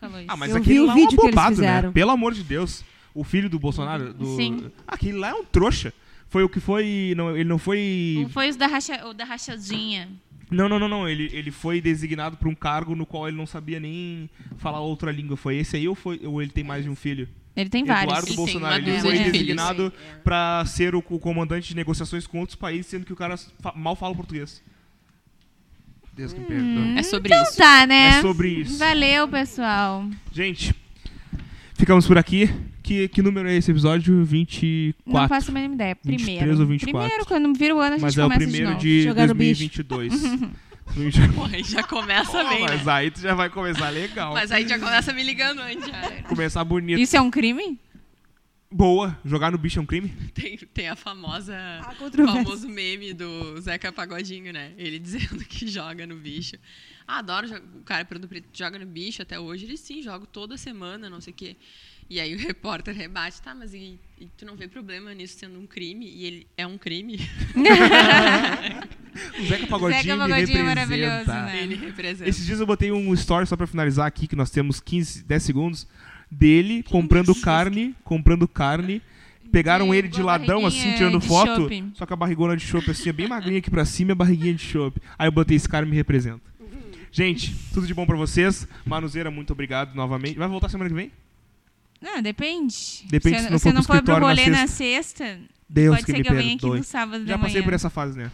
Falou isso. Ah, mas Eu aquele vi o lá vídeo é que um eles né? fizeram. Pelo amor de Deus. O filho do Bolsonaro. Do... Sim. Aquele lá é um trouxa. Foi o que foi. Não, ele não foi. Não foi os da, racha, o da rachadinha. Não, não, não, não. Ele, ele foi designado pra um cargo no qual ele não sabia nem falar outra língua. Foi esse aí ou, foi, ou ele tem mais de um filho? Ele tem vários. Eduardo Ele tem Bolsonaro. uma Ele dúzia foi de filhos. designado pra ser o, o comandante de negociações com outros países, sendo que o cara fa- mal fala português. Deus que me perdoe. É sobre Então isso. tá, né? É sobre isso. Valeu, pessoal. Gente, ficamos por aqui. Que, que número é esse episódio? 24. Não faço a mínima ideia. 23 Primeiro. ou 24. Primeiro, quando vira o ano, a gente Mas é o começa primeiro de de, Jogar no bicho. 2022. Pô, aí já começa bem, mas né? aí tu já vai começar legal. Mas aí já começa me ligando antes. já. Começar bonito. Isso é um crime? Boa. Jogar no bicho é um crime? Tem, tem a famosa... A O famoso meme do Zeca Pagodinho, né? Ele dizendo que joga no bicho. Ah, adoro o cara pergunta pra ele, joga no bicho até hoje? Ele sim, jogo toda semana, não sei o quê. E aí o repórter rebate, tá, mas e, e tu não vê problema nisso sendo um crime? E ele, é um crime? O Zeca Pagodinho, Zeca me Pagodinho é representa. maravilhoso, né? Ele representa. Esses dias eu botei um story só pra finalizar aqui, que nós temos 15, 10 segundos, dele comprando carne, comprando carne. Pegaram ele de ladão, assim, tirando foto. chope. Só com a barrigona de chope, assim, bem magrinha aqui pra cima e a barriguinha de chope. Aí eu botei esse cara e me representa. Gente, tudo de bom pra vocês. Manuzeira, muito obrigado novamente. Vai voltar semana que vem? Não, depende. Depende se, se não se for não pro for pro escritório na rolê na sexta. sexta, Deus pode que ser me que eu venha aqui no sábado Já passei por essa fase, né?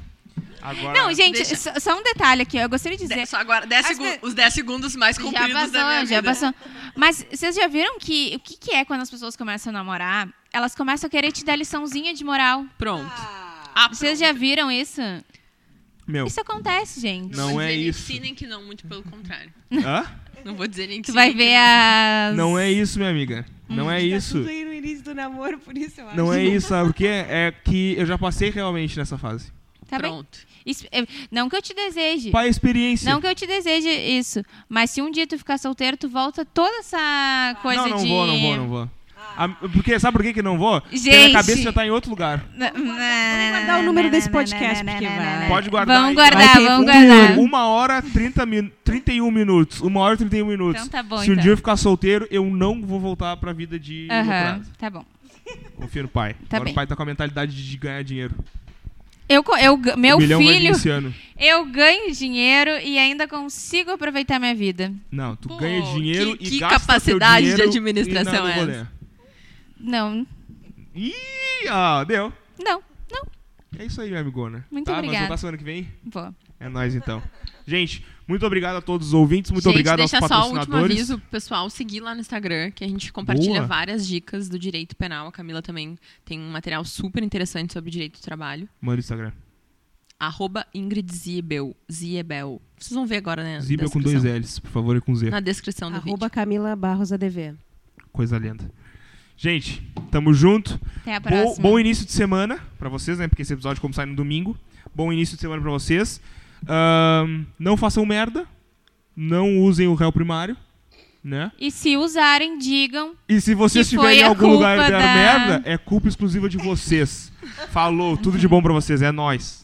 Agora... Não, gente, Deixa- só, só um detalhe aqui. Eu gostaria de dizer. De- só agora, 10 As segundos, pe- os 10 segundos mais Já compridos da minha passou, já vida. passou. Mas vocês já viram que o que, que é quando as pessoas começam a namorar? Elas começam a querer te dar liçãozinha de moral. Pronto. Ah, Vocês pronto. já viram isso? Meu, Isso acontece, gente. Não vou é isso. sim, nem que não, muito pelo contrário. hã? Não vou dizer nem que Tu sim, vai ver não. as. Não é isso, minha amiga. Não é Tá isso. tudo aí no início do namoro, por isso eu acho. Não é isso, sabe por quê? É que eu já passei realmente nessa fase. Tá bem? Pronto. Isso- é, não que eu te deseje. Pai, experiência. Não que eu te deseje isso. Mas se um dia tu ficar solteiro, tu volta toda essa coisa não, não de. vou, não vou, não vou. A- porque, sabe por que, que não vou? Porque Gente. minha cabeça já tá em outro lugar. Vamos guardar o número desse podcast, porque vai. Pode guardar Vamos guardar, vamos Um- guardar. Uma hora, 30 min 31 minutos. Uma hora e 31 minutos. Então tá bom, Se um então. dia eu ficar solteiro, eu não vou voltar pra vida de Aham, namorado. tá bom. Confia no pai. Tá Agora bem. o pai tá com a mentalidade de ganhar dinheiro. Eu, eu, meu Um filho, eu ganho dinheiro e ainda consigo aproveitar minha vida. Não, tu Pô, ganha dinheiro que- e que gasta capacidade teu de dinheiro administração e é essa? Não, Ih, ó, deu. não, não. É isso aí, minha amigona. Muito tá, Mas obrigada. voltar semana que vem? Vou. É nóis, então. Gente, muito obrigado a todos os ouvintes, muito gente, obrigado aos deixa só o último patrocinadores. aviso pessoal seguir lá no Instagram, que a gente compartilha Boa. várias dicas do direito penal. A Camila também tem um material super interessante sobre direito do trabalho. Manda o Instagram. Arroba Ingrid Ziebel. Ziebel. Vocês vão ver agora, né? na Zibel com dois L's, por favor, e com Z. Na descrição do Arroba vídeo. Camila Barros ADV. Coisa linda. Gente, tamo junto. Até a próxima. bom início de semana pra vocês, né? Porque esse episódio como sai no domingo. Bom início de semana pra vocês. Ahn, não façam merda. Não usem o réu primário, né? E se usarem, digam. E se vocês estiverem em algum lugar e da- merda, é culpa exclusiva de vocês. Falou, tudo de bom pra vocês, é nóis.